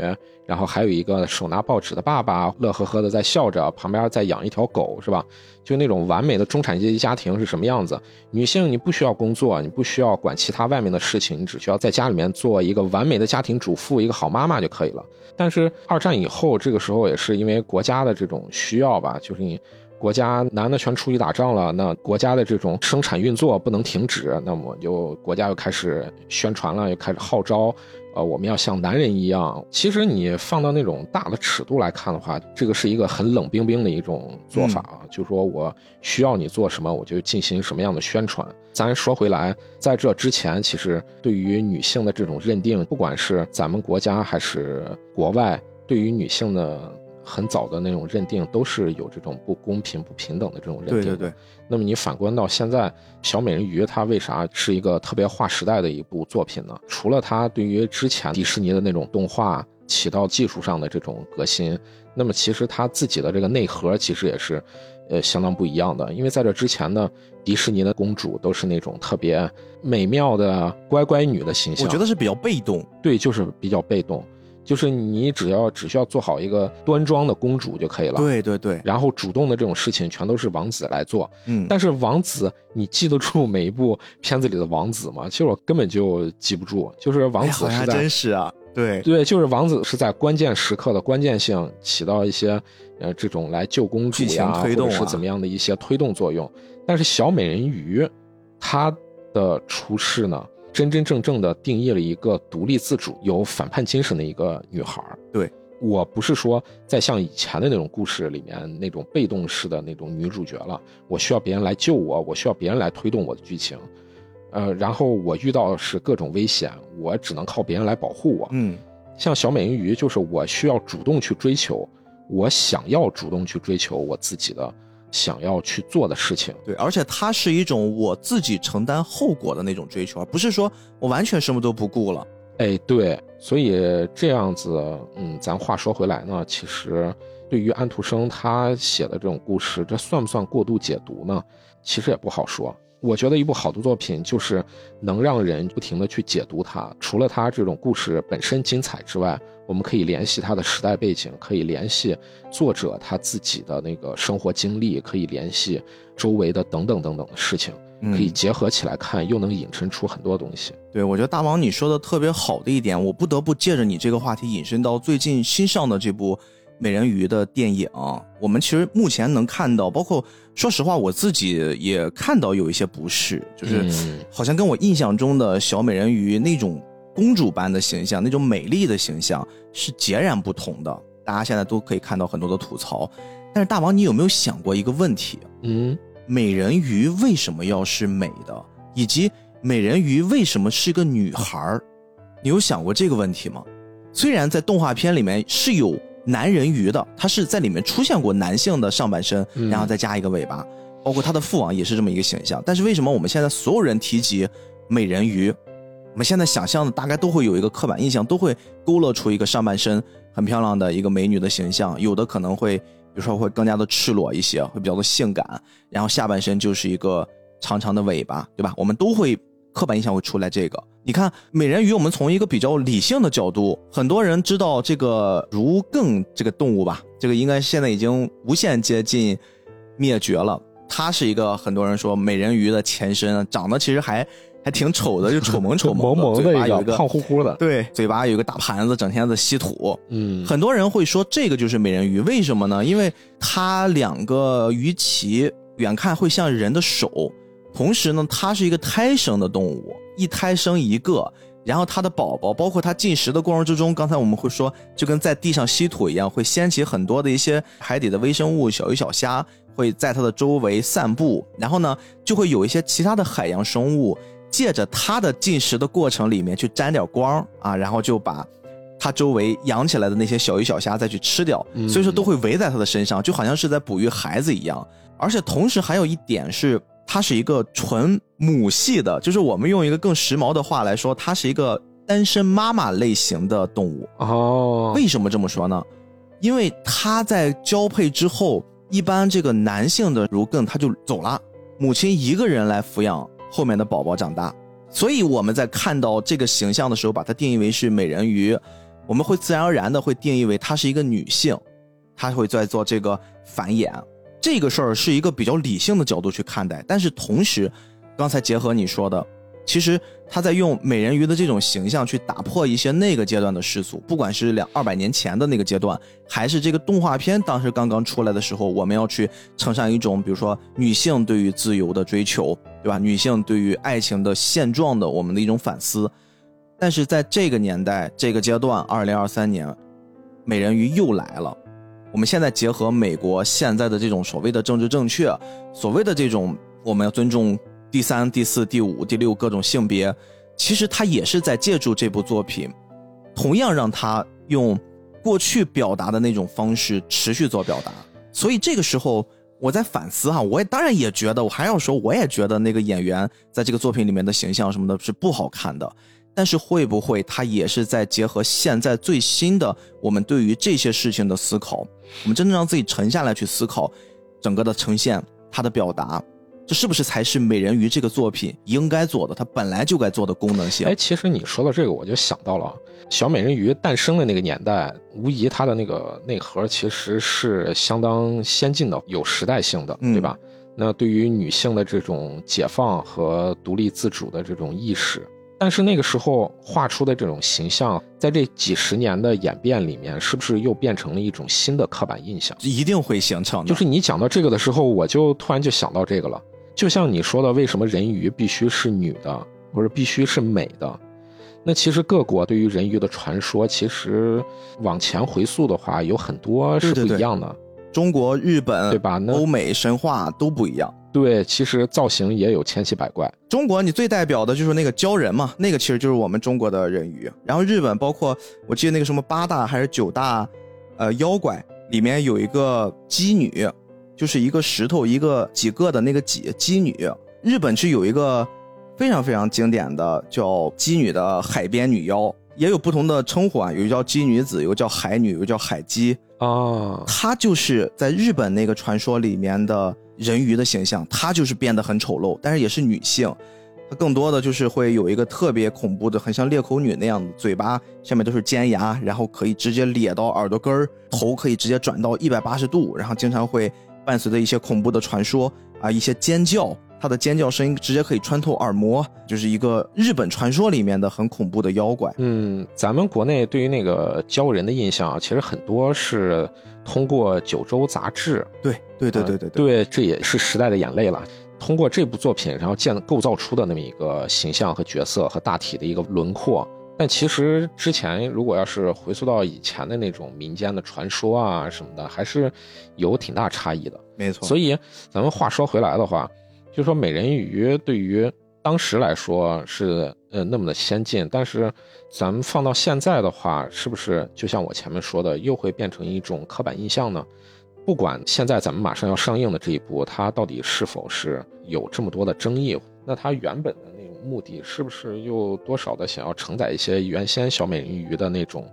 然后还有一个手拿报纸的爸爸，乐呵呵的在笑着，旁边在养一条狗，是吧？就那种完美的中产阶级家庭是什么样子？女性你不需要工作，你不需要管其他外面的事情，你只需要在家里面做一个完美的家庭主妇，一个好妈妈就可以了。但是二战以后，这个时候也是因为国家的这种需要吧，就是你国家男的全出去打仗了，那国家的这种生产运作不能停止，那么就国家又开始宣传了，又开始号召。呃，我们要像男人一样。其实你放到那种大的尺度来看的话，这个是一个很冷冰冰的一种做法啊。就是说我需要你做什么，我就进行什么样的宣传。咱说回来，在这之前，其实对于女性的这种认定，不管是咱们国家还是国外，对于女性的。很早的那种认定都是有这种不公平、不平等的这种认定。对对对。那么你反观到现在，小美人鱼它为啥是一个特别划时代的一部作品呢？除了它对于之前迪士尼的那种动画起到技术上的这种革新，那么其实它自己的这个内核其实也是，呃，相当不一样的。因为在这之前呢，迪士尼的公主都是那种特别美妙的乖乖女的形象。我觉得是比较被动。对，就是比较被动。就是你只要只需要做好一个端庄的公主就可以了。，对对对，然后主动的这种事情全都是王子来做。嗯，但是王子，你记得住每一部片子里的王子吗？其实我根本就记不住。就是王子是在、真是啊，对，对，就是王子是在关键时刻的关键性起到一些呃这种来救公主啊或者是怎么样的一些推动作用。但是小美人鱼，她的出世呢，真真正正的定义了一个独立自主、有反叛精神的一个女孩儿对。我不是说在像以前的那种故事里面那种被动式的那种女主角了，我需要别人来救我，我需要别人来推动我的剧情，呃，然后我遇到的是各种危险，我只能靠别人来保护我。嗯，像小美人鱼，就是我需要主动去追求，我想要主动去追求我自己的想要去做的事情。对，而且它是一种我自己承担后果的那种追求，而不是说我完全什么都不顾了。哎，对，所以这样子，嗯，咱话说回来呢，其实对于安徒生他写的这种故事，这算不算过度解读呢？其实也不好说。我觉得一部好的作品就是能让人不停的去解读它，除了它这种故事本身精彩之外，我们可以联系他的时代背景，可以联系作者他自己的那个生活经历，可以联系周围的等等等等的事情，嗯可以结合起来看，又能引申出很多东西。对，我觉得大王你说的特别好的一点，我不得不借着你这个话题引申到最近新上的这部美人鱼的电影。我们其实目前能看到，包括说实话，我自己也看到有一些不适，就是嗯好像跟我印象中的小美人鱼那种公主般的形象，那种美丽的形象是截然不同的。大家现在都可以看到很多的吐槽，但是大王，你有没有想过一个问题？嗯。美人鱼为什么要是美的，以及美人鱼为什么是个女孩儿？你有想过这个问题吗？虽然在动画片里面是有男人鱼的，它是在里面出现过男性的上半身，嗯然后再加一个尾巴，包括它的父王也是这么一个形象。但是为什么我们现在所有人提及美人鱼，我我们现在想象的大概都会有一个刻板印象，都会勾勒出一个上半身很漂亮的一个美女的形象，有的可能会。比如说会更加的赤裸一些，会比较的性感，然后下半身就是一个长长的尾巴，对吧？我们都会刻板印象会出来这个。你看美人鱼，我们从一个比较理性的角度，很多人知道这个如更这个动物吧，这个应该现在已经无限接近灭绝了。它是一个很多人说美人鱼的前身，长得其实还还挺丑的，就丑萌丑 萌萌萌的一嘴巴有一个胖乎乎的，对，嘴巴有一个大盘子，整天在吸土。嗯，很多人会说这个就是美人鱼，为什么呢？因为它两个鱼鳍远看会像人的手，同时呢，它是一个胎生的动物，一胎生一个。然后它的宝宝，包括它进食的过程之中，刚才我们会说，就跟在地上吸土一样，会掀起很多的一些海底的微生物、小鱼小虾会在它的周围散步，然后呢，就会有一些其他的海洋生物借着它的进食的过程里面去沾点光啊，然后就把它周围养起来的那些小鱼小虾再去吃掉，嗯所以说都会围在它的身上，就好像是在哺育孩子一样。而且同时还有一点是，它是一个纯母系的，就是我们用一个更时髦的话来说，它是一个单身妈妈类型的动物。哦，为什么这么说呢？因为它在交配之后，一般这个男性的如更他就走了，母亲一个人来抚养后面的宝宝长大。所以我们在看到这个形象的时候，把它定义为是美人鱼，我们会自然而然的会定义为她是一个女性，她会在做这个繁衍。这个事儿是一个比较理性的角度去看待，但是同时，刚才结合你说的，其实他在用美人鱼的这种形象去打破一些那个阶段的世俗，不管是两二百年前的那个阶段，还是这个动画片当时刚刚出来的时候，我们要去呈上一种，比如说女性对于自由的追求，对吧？女性对于爱情的现状的我们的一种反思。但是在这个年代、这个阶段，二零二三年，美人鱼又来了。我们现在结合美国现在的这种所谓的政治正确，所谓的这种我们要尊重第三、第四、第五、第六各种性别，其实他也是在借助这部作品，同样让他用过去表达的那种方式持续做表达。所以这个时候我在反思哈，我也当然也觉得，我还要说，我也觉得那个演员在这个作品里面的形象什么的是不好看的。但是会不会他也是在结合现在最新的我们对于这些事情的思考，我们真正让自己沉下来去思考整个的呈现，他的表达，这是不是才是美人鱼这个作品应该做的？它本来就该做的功能性。哎，其实你说到这个，我就想到了小美人鱼诞生的那个年代，无疑它的那个内核其实是相当先进的，有时代性的，对吧？那对于女性的这种解放和独立自主的这种意识。但是那个时候画出的这种形象，在这几十年的演变里面，是不是又变成了一种新的刻板印象？一定会形成。就是你讲到这个的时候，我就突然就想到这个了。就像你说的，为什么人鱼必须是女的，或者必须是美的？那其实各国对于人鱼的传说，其实往前回溯的话，有很多是不一样的。中国、日本，对吧？欧美神话都不一样。对，其实造型也有千奇百怪。中国你最代表的就是那个鲛人嘛，那个其实就是我们中国的人鱼。然后日本包括我记得那个什么八大还是九大，呃，妖怪里面有一个姬女，就是一个石头一个几个的那个几姬女。日本是有一个非常非常经典的叫姬女的海边女妖，也有不同的称呼啊，有个叫姬女子，有叫海女，有叫海姬哦。她就是在日本那个传说里面的。人鱼的形象，她就是变得很丑陋，但是也是女性，她更多的就是会有一个特别恐怖的，很像裂口女那样的，嘴巴下面都是尖牙，然后可以直接咧到耳朵根儿，头可以直接转到一百八十度，然后经常会伴随着一些恐怖的传说啊，一些尖叫，它的尖叫声音直接可以穿透耳膜，就是一个日本传说里面的很恐怖的妖怪。嗯，咱们国内对于那个鲛人的印象，其实很多是。通过《九州》杂志，对对对对对对，这也是时代的眼泪了。通过这部作品，然后建构造出的那么一个形象和角色和大体的一个轮廓。但其实之前，如果要是回溯到以前的那种民间的传说啊什么的，还是有挺大差异的。没错。所以咱们话说回来的话，就说美人鱼对于。当时来说是呃那么的先进，但是咱们放到现在的话，是不是就像我前面说的，又会变成一种刻板印象呢？不管现在咱们马上要上映的这一部，它到底是否是有这么多的争议，那它原本的目的，是不是又多少的想要承载一些原先小美人鱼的那种？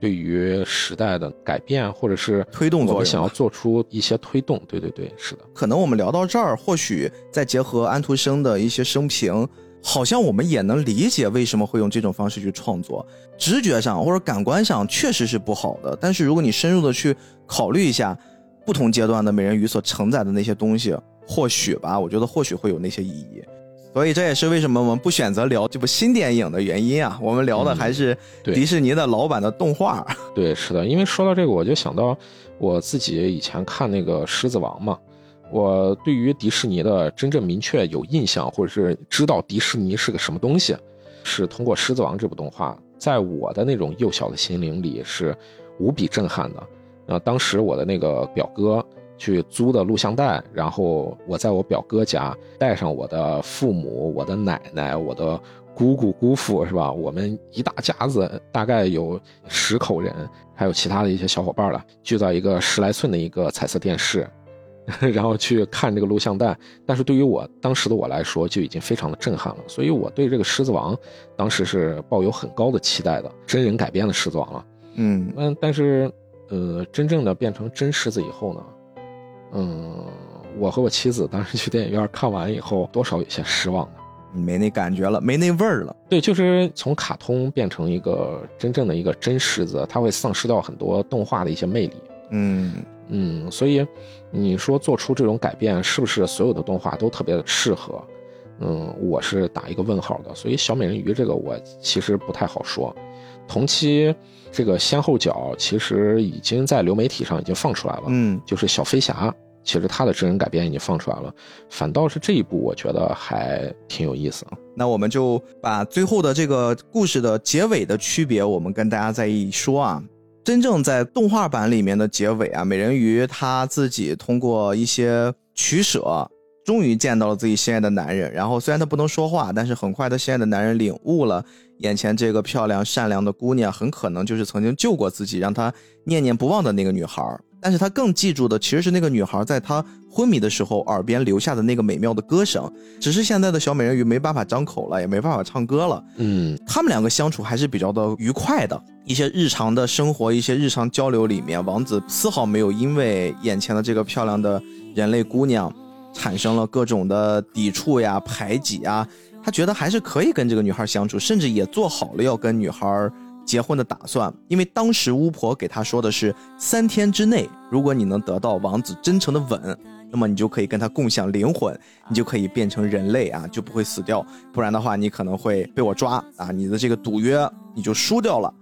对于时代的改变，或者是推动作用，想要做出一些推动。对对对，是的。可能我们聊到这儿，或许再结合安徒生的一些生平，好像我们也能理解为什么会用这种方式去创作。直觉上或者感官上确实是不好的，但是如果你深入的去考虑一下不同阶段的美人鱼所承载的那些东西，或许吧，我觉得或许会有那些意义。所以这也是为什么我们不选择聊这部新电影的原因啊！我们聊的还是迪士尼的老版的动画。对，是的，因为说到这个，我就想到我自己以前看那个《狮子王》嘛。我对于迪士尼的真正明确有印象，或者是知道迪士尼是个什么东西，是通过《狮子王》这部动画，在我的那种幼小的心灵里是无比震撼的。那当时我的那个表哥。去租的录像带，然后我在我表哥家带上我的父母、我的奶奶、我的姑姑、姑父，是吧？我们一大家子，大概有十口人，还有其他的一些小伙伴了，聚在一个十来寸的一个彩色电视，然后去看这个录像带。但是对于我当时的我来说，就已经非常的震撼了。所以我对这个《狮子王》当时是抱有很高的期待的，真人改编的《狮子王》了。嗯嗯，但是呃，真正的变成真狮子以后呢？嗯，我和我妻子当时去电影院看完以后，多少有些失望的，没那感觉了，没那味儿了。对，就是从卡通变成一个真正的一个真狮子，它会丧失掉很多动画的一些魅力。嗯嗯，所以你说做出这种改变，是不是所有的动画都特别的适合？嗯，我是打一个问号的。所以小美人鱼这个，我其实不太好说。同期这个先后脚其实已经在流媒体上已经放出来了，嗯，就是小飞侠，其实他的真人改编已经放出来了，反倒是这一部我觉得还挺有意思。那我们就把最后的这个故事的结尾的区别，我们跟大家再一说啊。真正在动画版里面的结尾啊，美人鱼她自己通过一些取舍。终于见到了自己心爱的男人，然后虽然他不能说话，但是很快他心爱的男人领悟了眼前这个漂亮善良的姑娘很可能就是曾经救过自己，让他念念不忘的那个女孩。但是他更记住的其实是那个女孩在他昏迷的时候耳边留下的那个美妙的歌声。只是现在的小美人鱼没办法张口了，也没办法唱歌了。嗯，他们两个相处还是比较的愉快的，一些日常的生活，一些日常交流里面，王子丝毫没有因为眼前的这个漂亮的人类姑娘。产生了各种的抵触呀、排挤啊。他觉得还是可以跟这个女孩相处，甚至也做好了要跟女孩结婚的打算。因为当时巫婆给他说的是，三天之内，如果你能得到王子真诚的吻，那么你就可以跟他共享灵魂，你就可以变成人类啊，就不会死掉。不然的话，你可能会被我抓啊，你的这个赌约你就输掉了。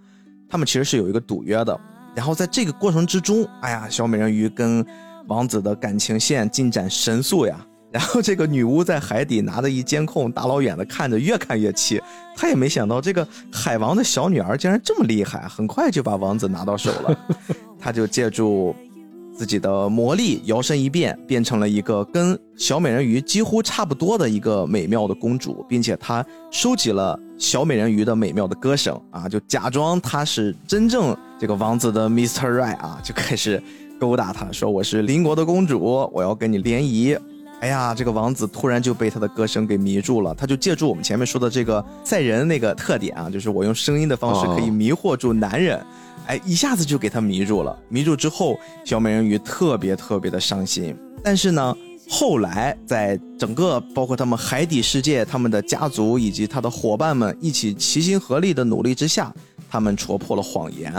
他们其实是有一个赌约的。然后在这个过程之中，哎呀，小美人鱼跟王子的感情线进展神速呀。然后这个女巫在海底拿着一监控，大老远的看着，越看越气。她也没想到这个海王的小女儿竟然这么厉害，很快就把王子拿到手了。她就借助自己的魔力，摇身一变，变成了一个跟小美人鱼几乎差不多的一个美妙的公主，并且她收集了小美人鱼的美妙的歌声啊，就假装她是真正这个王子的 Mr. Right 啊，就开始勾搭他说：“我是邻国的公主，我要跟你联谊。”哎呀，这个王子突然就被他的歌声给迷住了，他就借助我们前面说的这个赛人那个特点啊，就是我用声音的方式可以迷惑住男人，哎，一下子就给他迷住了。迷住之后，小美人鱼特别特别的伤心。但是呢，后来在整个包括他们海底世界、他们的家族以及他的伙伴们一起齐心合力的努力之下，他们戳破了谎言，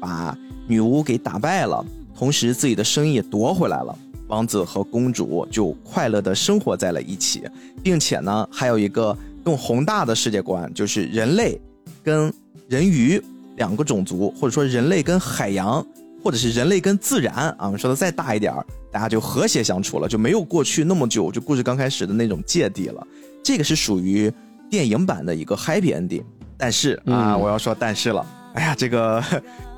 把女巫给打败了，同时自己的生意也夺回来了。王子和公主就快乐的生活在了一起，并且呢，还有一个更宏大的世界观，就是人类跟人鱼两个种族，或者说人类跟海洋，或者是人类跟自然啊，我们说的再大一点儿大家就和谐相处了，就没有过去那么久，就故事刚开始的那种芥蒂了。这个是属于电影版的一个 happy ending，但是啊，我要说但是了。哎呀，这个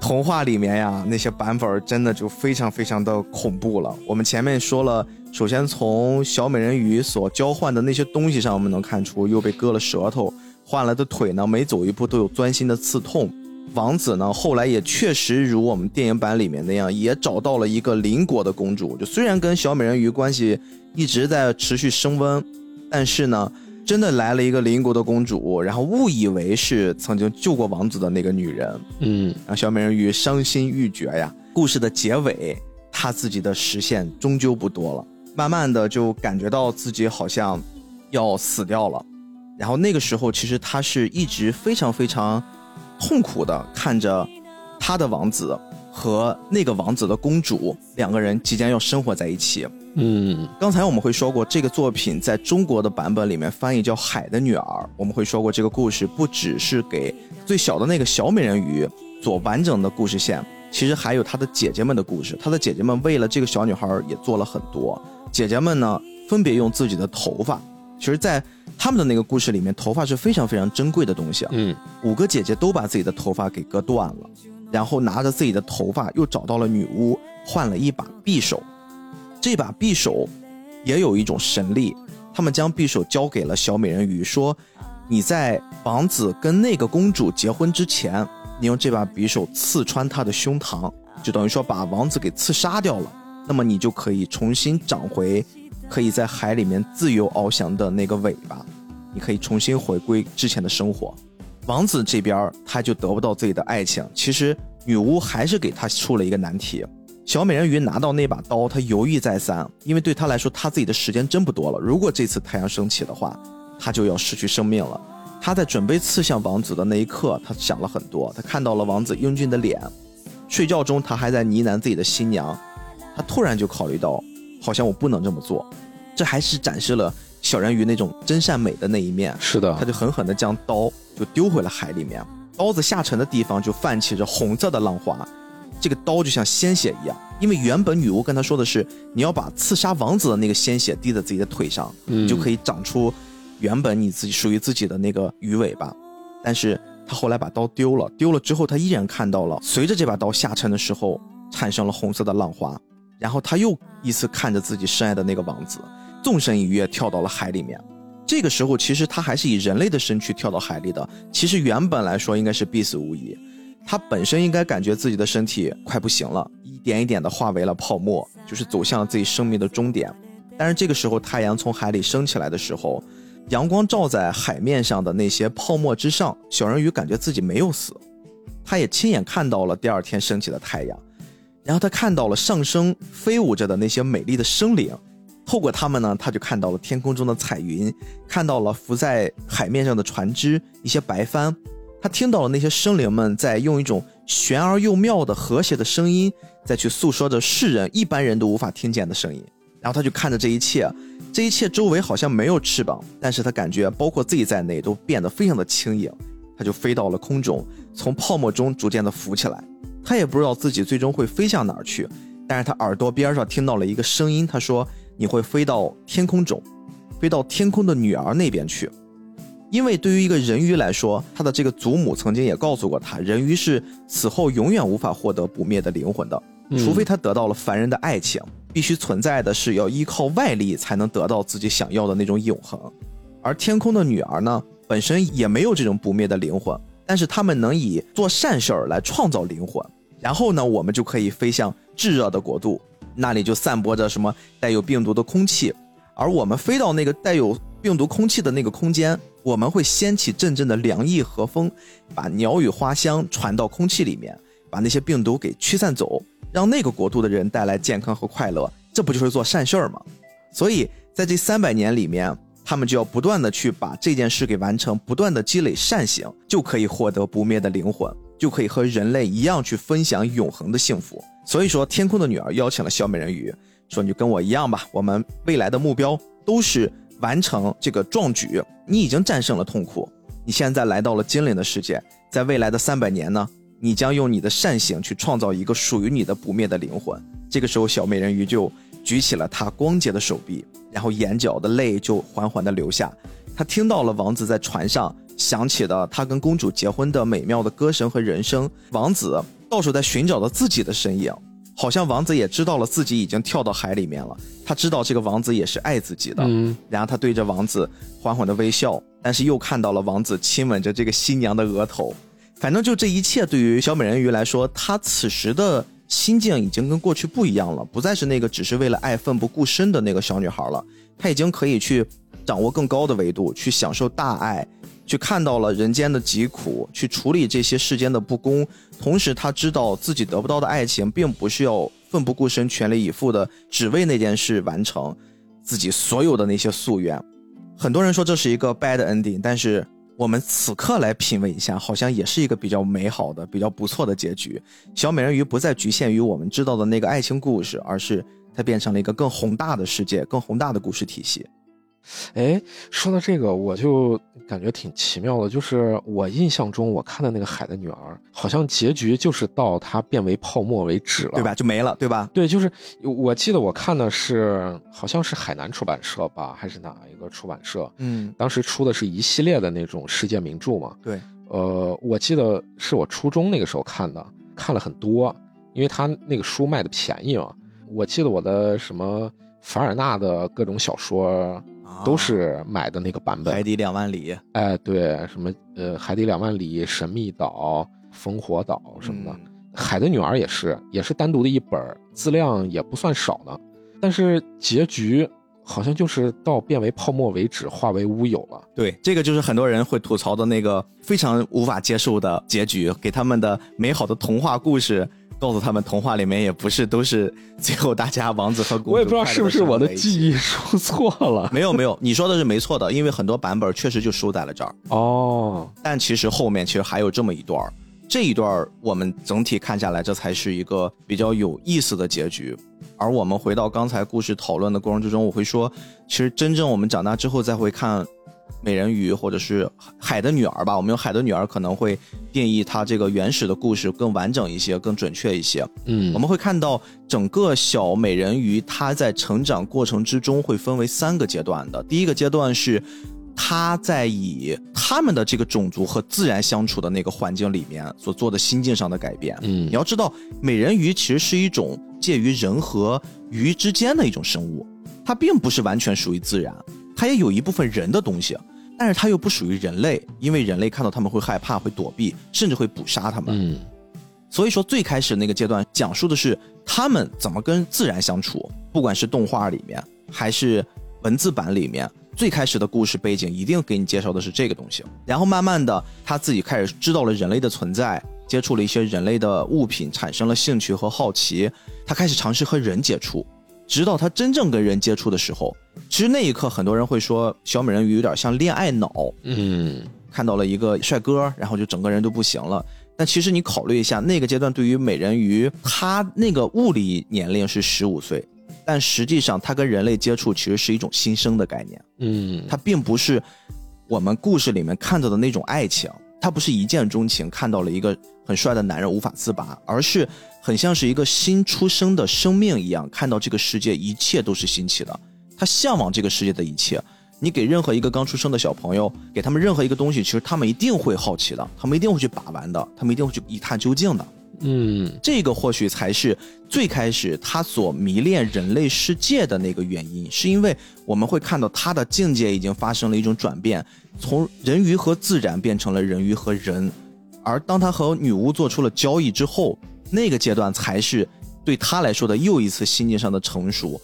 童话里面呀，那些版本真的就非常非常的恐怖了。我们前面说了，首先从小美人鱼所交换的那些东西上，我们能看出又被割了舌头，换来的腿呢，每走一步都有钻心的刺痛。王子呢，后来也确实如我们电影版里面那样，也找到了一个邻国的公主。就虽然跟小美人鱼关系一直在持续升温，但是呢。真的来了一个邻国的公主，然后误以为是曾经救过王子的那个女人，嗯，让小美人鱼伤心欲绝呀。故事的结尾，她自己的实现终究不多了，慢慢的就感觉到自己好像要死掉了。然后那个时候，其实她是一直非常非常痛苦的看着她的王子和那个王子的公主两个人即将要生活在一起。嗯，刚才我们会说过，这个作品在中国的版本里面翻译叫《海的女儿》。我们会说过，这个故事不只是给最小的那个小美人鱼做完整的故事线，其实还有她的姐姐们的故事。她的姐姐们为了这个小女孩也做了很多。姐姐们呢，分别用自己的头发，其实，在他们的那个故事里面，头发是非常非常珍贵的东西啊。嗯，五个姐姐都把自己的头发给割断了，然后拿着自己的头发又找到了女巫，换了一把匕首。这把匕首也有一种神力，他们将匕首交给了小美人鱼，说：“你在王子跟那个公主结婚之前，你用这把匕首刺穿他的胸膛，就等于说把王子给刺杀掉了。那么你就可以重新长回，可以在海里面自由翱翔的那个尾巴，你可以重新回归之前的生活。王子这边他就得不到自己的爱情，其实女巫还是给他出了一个难题。”小美人鱼拿到那把刀，她犹豫再三，因为对她来说，她自己的时间真不多了。如果这次太阳升起的话，她就要失去生命了。她在准备刺向王子的那一刻，她想了很多。她看到了王子英俊的脸，睡觉中她还在呢喃自己的新娘。她突然就考虑到，好像我不能这么做。这还是展示了小人鱼那种真善美的那一面。是的，她就狠狠地将刀就丢回了海里面。刀子下沉的地方就泛起着红色的浪花。这个刀就像鲜血一样，因为原本女巫跟他说的是，你要把刺杀王子的那个鲜血滴在自己的腿上，你就可以长出原本你自己属于自己的那个鱼尾巴。但是他后来把刀丢了，丢了之后他依然看到了，随着这把刀下沉的时候，产生了红色的浪花。然后他又一次看着自己深爱的那个王子，纵身一跃跳到了海里面。这个时候其实他还是以人类的身躯跳到海里的，其实原本来说应该是必死无疑。他本身应该感觉自己的身体快不行了，一点一点的化为了泡沫，就是走向了自己生命的终点。但是这个时候，太阳从海里升起来的时候，阳光照在海面上的那些泡沫之上，小人鱼感觉自己没有死。他也亲眼看到了第二天升起的太阳，然后他看到了上升飞舞着的那些美丽的生灵，透过他们呢，他就看到了天空中的彩云，看到了浮在海面上的船只，一些白帆。他听到了那些生灵们在用一种玄而又妙的和谐的声音，再去诉说着世人一般人都无法听见的声音。然后他就看着这一切，这一切周围好像没有翅膀，但是他感觉包括自己在内都变得非常的轻盈。他就飞到了空中，从泡沫中逐渐的浮起来。他也不知道自己最终会飞向哪儿去，但是他耳朵边上听到了一个声音，他说：“你会飞到天空中，飞到天空的女儿那边去。”因为对于一个人鱼来说，他的这个祖母曾经也告诉过他，人鱼是死后永远无法获得不灭的灵魂的，除非他得到了凡人的爱情，必须存在的是要依靠外力才能得到自己想要的那种永恒。而天空的女儿呢，本身也没有这种不灭的灵魂。但是他们能以做善事儿来创造灵魂，然后呢，我们就可以飞向炙热的国度，那里就散播着什么带有病毒的空气，而我们飞到那个带有病毒空气的那个空间，我们会掀起阵阵的凉意和风，把鸟语花香传到空气里面，把那些病毒给驱散走，让那个国度的人带来健康和快乐，这不就是做善事儿吗？所以在这三百年里面。他们就要不断的去把这件事给完成，不断的积累善行，就可以获得不灭的灵魂，就可以和人类一样去分享永恒的幸福。所以说，天空的女儿邀请了小美人鱼，说：“你就跟我一样吧，我们未来的目标都是完成这个壮举。你已经战胜了痛苦，你现在来到了精灵的世界，在未来的三百年呢，你将用你的善行去创造一个属于你的不灭的灵魂。”这个时候，小美人鱼就。举起了她光洁的手臂，然后眼角的泪就缓缓地流下。他听到了王子在船上响起的他跟公主结婚的美妙的歌声和人声。王子到处在寻找着自己的身影，好像王子也知道了自己已经跳到海里面了。他知道这个王子也是爱自己的，嗯。然后他对着王子缓缓的微笑，但是又看到了王子亲吻着这个新娘的额头。反正就这一切，对于小美人鱼来说，她此时的。心境已经跟过去不一样了，不再是那个只是为了爱奋不顾身的那个小女孩了。她已经可以去掌握更高的维度，去享受大爱，去看到了人间的疾苦，去处理这些世间的不公。同时，他知道自己得不到的爱情，并不是要奋不顾身、全力以赴的，只为那件事完成自己所有的那些夙愿。很多人说这是一个 bad ending，但是。我们此刻来品味一下，好像也是一个比较美好的、比较不错的结局。小美人鱼不再局限于我们知道的那个爱情故事，而是它变成了一个更宏大的世界、更宏大的故事体系。哎，说到这个，我就感觉挺奇妙的。就是我印象中，我看的那个《海的女儿》，好像结局就是到它变为泡沫为止了，对吧？就没了，对吧？对，就是我记得我看的是，好像是海南出版社吧，还是哪一个出版社？嗯，当时出的是一系列的那种世界名著嘛。对，呃，我记得是我初中那个时候看的，看了很多，因为他那个书卖的便宜嘛。我记得我的什么凡尔纳的各种小说。都是买的那个版本，《海底两万里》。哎，对，什么呃，《海底两万里》《神秘岛》《烽火岛》什么的，《海的女儿》也是，也是单独的一本，字量也不算少的。但是结局好像就是到变为泡沫为止，化为乌有了。对，这个就是很多人会吐槽的那个非常无法接受的结局，给他们的美好的童话故事。告诉他们，童话里面也不是都是最后大家王子和公主。我也不知道是不是我的记忆说错了。没有没有，你说的是没错的，因为很多版本确实就收在了这儿。哦，但其实后面其实还有这么一段这一段我们整体看下来，这才是一个比较有意思的结局。而我们回到刚才故事讨论的过程之中，我会说，其实真正我们长大之后再会看。美人鱼，或者是海的女儿吧，我们用海的女儿可能会定义它这个原始的故事更完整一些，更准确一些。嗯，我们会看到整个小美人鱼，它在成长过程之中会分为三个阶段的。第一个阶段是它在以他们的这个种族和自然相处的那个环境里面所做的心境上的改变。嗯，你要知道，美人鱼其实是一种介于人和鱼之间的一种生物，它并不是完全属于自然，它也有一部分人的东西。但是它又不属于人类，因为人类看到他们会害怕、会躲避，甚至会捕杀他们。嗯，所以说最开始那个阶段讲述的是他们怎么跟自然相处，不管是动画里面还是文字版里面，最开始的故事背景一定给你介绍的是这个东西。然后慢慢的，他自己开始知道了人类的存在，接触了一些人类的物品，产生了兴趣和好奇，他开始尝试和人接触。直到他真正跟人接触的时候，其实那一刻很多人会说小美人鱼有点像恋爱脑，嗯。看到了一个帅哥，然后就整个人都不行了。但其实你考虑一下，那个阶段对于美人鱼，她那个物理年龄是十五岁，但实际上她跟人类接触其实是一种新生的概念，嗯，它并不是我们故事里面看到的那种爱情，它不是一见钟情看到了一个很帅的男人无法自拔，而是很像是一个新出生的生命一样，看到这个世界一切都是新奇的，他向往这个世界的一切。你给任何一个刚出生的小朋友，给他们任何一个东西，其实他们一定会好奇的，他们一定会去把玩的，他们一定会去一探究竟的。嗯这个或许才是最开始他所迷恋人类世界的那个原因，是因为我们会看到他的境界已经发生了一种转变，从人鱼和自然变成了人鱼和人，而当他和女巫做出了交易之后，那个阶段才是对他来说的又一次心境上的成熟，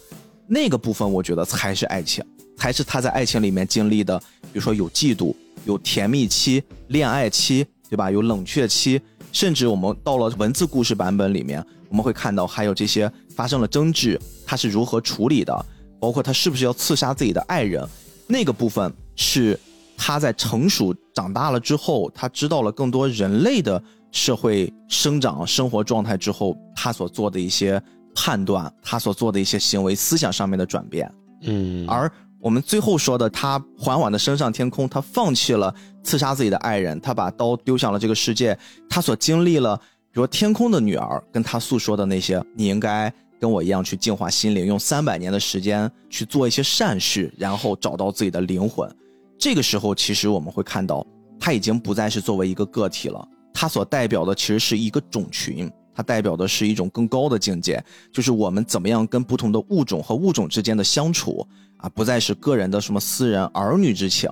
那个部分我觉得才是爱情，才是他在爱情里面经历的，比如说有嫉妒，有甜蜜期、恋爱期，对吧？有冷却期，甚至我们到了文字故事版本里面，我们会看到还有这些发生了争执，他是如何处理的，包括他是不是要刺杀自己的爱人，那个部分是他在成熟长大了之后，他知道了更多人类的社会生长生活状态之后，他所做的一些判断，他所做的一些行为思想上面的转变。嗯，而我们最后说的，他缓缓的升上天空，他放弃了刺杀自己的爱人，他把刀丢向了这个世界，他所经历了，比如天空的女儿跟他诉说的那些，你应该跟我一样去净化心灵，用三百年的时间去做一些善事，然后找到自己的灵魂。这个时候，其实我们会看到，他已经不再是作为一个个体了，它所代表的其实是一个种群。它代表的是一种更高的境界，就是我们怎么样跟不同的物种和物种之间的相处啊，不再是个人的什么私人儿女之情。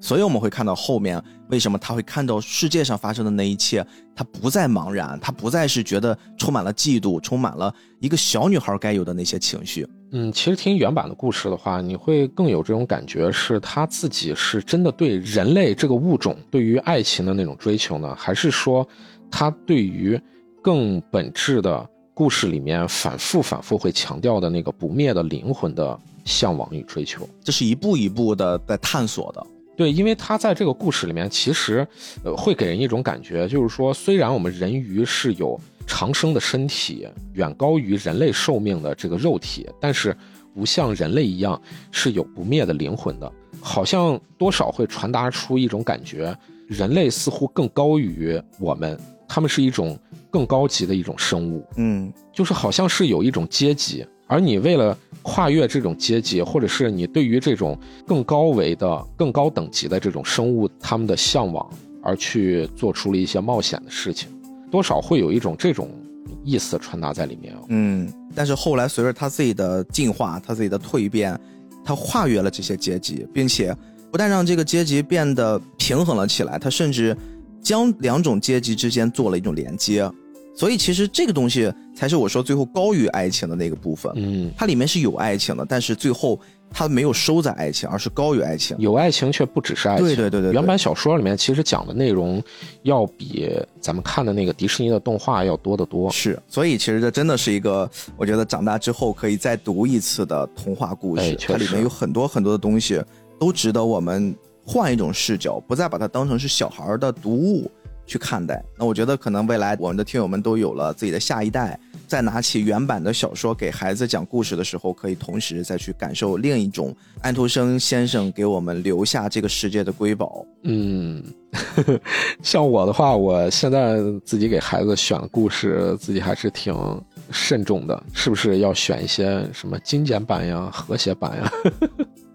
所以我们会看到后面为什么他会看到世界上发生的那一切，他不再茫然，他不再是觉得充满了嫉妒，充满了一个小女孩该有的那些情绪。嗯，其实听原版的故事的话，你会更有这种感觉，是他自己是真的对人类这个物种对于爱情的那种追求呢，还是说他对于更本质的故事里面反复反复会强调的那个不灭的灵魂的向往与追求？这是一步一步的在探索的。对，因为他在这个故事里面，其实呃会给人一种感觉，就是说，虽然我们人鱼是有长生的身体，远高于人类寿命的这个肉体，但是不像人类一样是有不灭的灵魂的，好像多少会传达出一种感觉，人类似乎更高于我们，他们是一种更高级的一种生物，嗯，就是好像是有一种阶级，而你为了跨越这种阶级，或者是你对于这种更高维的、更高等级的这种生物他们的向往，而去做出了一些冒险的事情，多少会有一种这种意思传达在里面哦。嗯，但是后来随着他自己的进化，他自己的蜕变，他跨越了这些阶级，并且不但让这个阶级变得平衡了起来，他甚至将两种阶级之间做了一种连接。所以其实这个东西才是我说最后高于爱情的那个部分。嗯，它里面是有爱情的，但是最后它没有收在爱情，而是高于爱情。有爱情却不只是爱情。对对对对对原版小说里面其实讲的内容要比咱们看的那个迪士尼的动画要多得多。是，所以其实这真的是一个，我觉得长大之后可以再读一次的童话故事。它里面有很多很多的东西，都值得我们换一种视角，不再把它当成是小孩儿的读物去看待。那我觉得可能未来我们的听友们都有了自己的下一代，再拿起原版的小说给孩子讲故事的时候，可以同时再去感受另一种安徒生先生给我们留下这个世界的瑰宝。嗯，像我的话，我现在自己给孩子选故事，自己还是挺慎重的，是不是要选一些什么精简版呀、和谐版呀？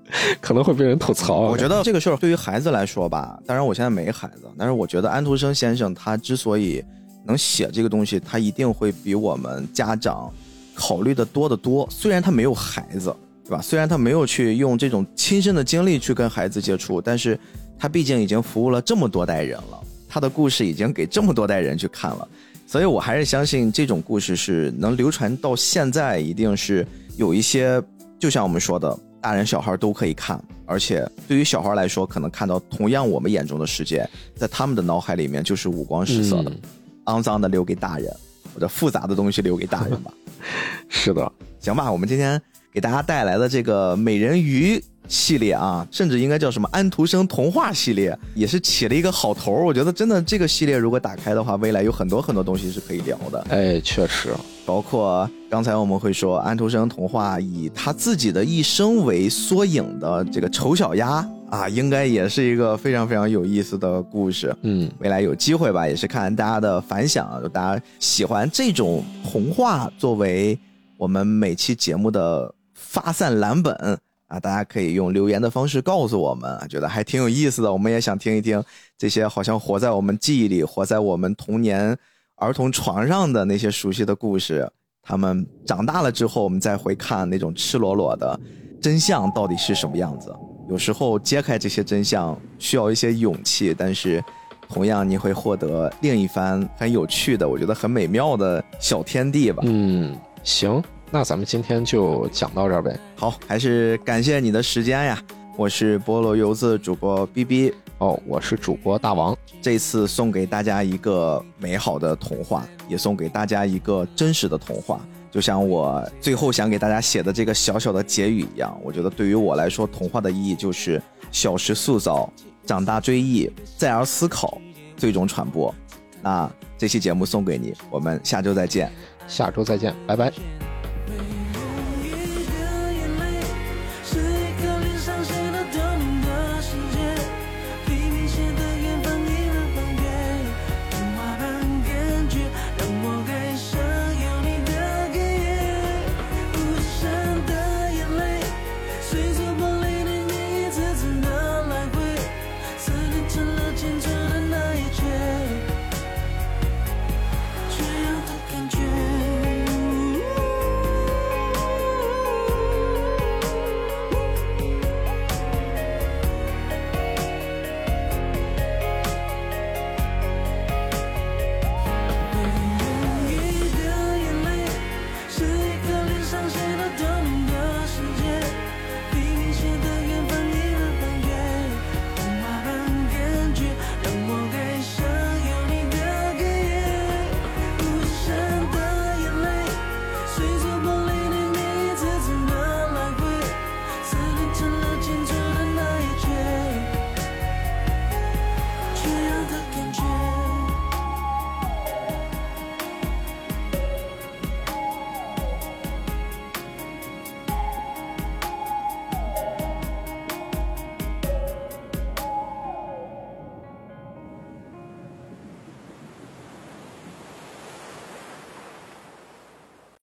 可能会被人吐槽。我觉得这个事儿对于孩子来说吧，当然我现在没孩子，但是我觉得安徒生先生他之所以能写这个东西，他一定会比我们家长考虑的多得多。虽然他没有孩子，对吧？虽然他没有去用这种亲身的经历去跟孩子接触，但是他毕竟已经服务了这么多代人了，他的故事已经给这么多代人去看了，所以我还是相信这种故事是能流传到现在，一定是有一些，就像我们说的，大人小孩都可以看，而且对于小孩来说，可能看到同样我们眼中的世界，在他们的脑海里面就是五光十色的，嗯肮脏的留给大人，或者复杂的东西留给大人吧。是的，行吧，我们今天给大家带来的这个美人鱼系列啊，甚至应该叫什么安徒生童话系列，也是起了一个好头儿。我觉得真的这个系列如果打开的话，未来有很多很多东西是可以聊的。哎，确实，包括刚才我们会说安徒生童话以他自己的一生为缩影的这个丑小鸭啊，应该也是一个非常非常有意思的故事。嗯，未来有机会吧，也是看大家的反响啊，就大家喜欢这种童话作为我们每期节目的发散蓝本啊，大家可以用留言的方式告诉我们，觉得还挺有意思的，我们也想听一听这些好像活在我们记忆里、活在我们童年儿童床上的那些熟悉的故事。他们长大了之后，我们再回看那种赤裸裸的真相到底是什么样子。有时候揭开这些真相需要一些勇气，但是同样你会获得另一番很有趣的，我觉得很美妙的小天地吧。嗯，行，那咱们今天就讲到这儿呗。好，还是感谢你的时间呀！我是菠萝油子主播 B B，哦，我是主播大王，这次送给大家一个美好的童话，也送给大家一个真实的童话。就像我最后想给大家写的这个小小的结语一样，我觉得对于我来说，童话的意义就是小时塑造，长大追忆，再而思考，最终传播。那这期节目送给你，我们下周再见。下周再见，拜拜。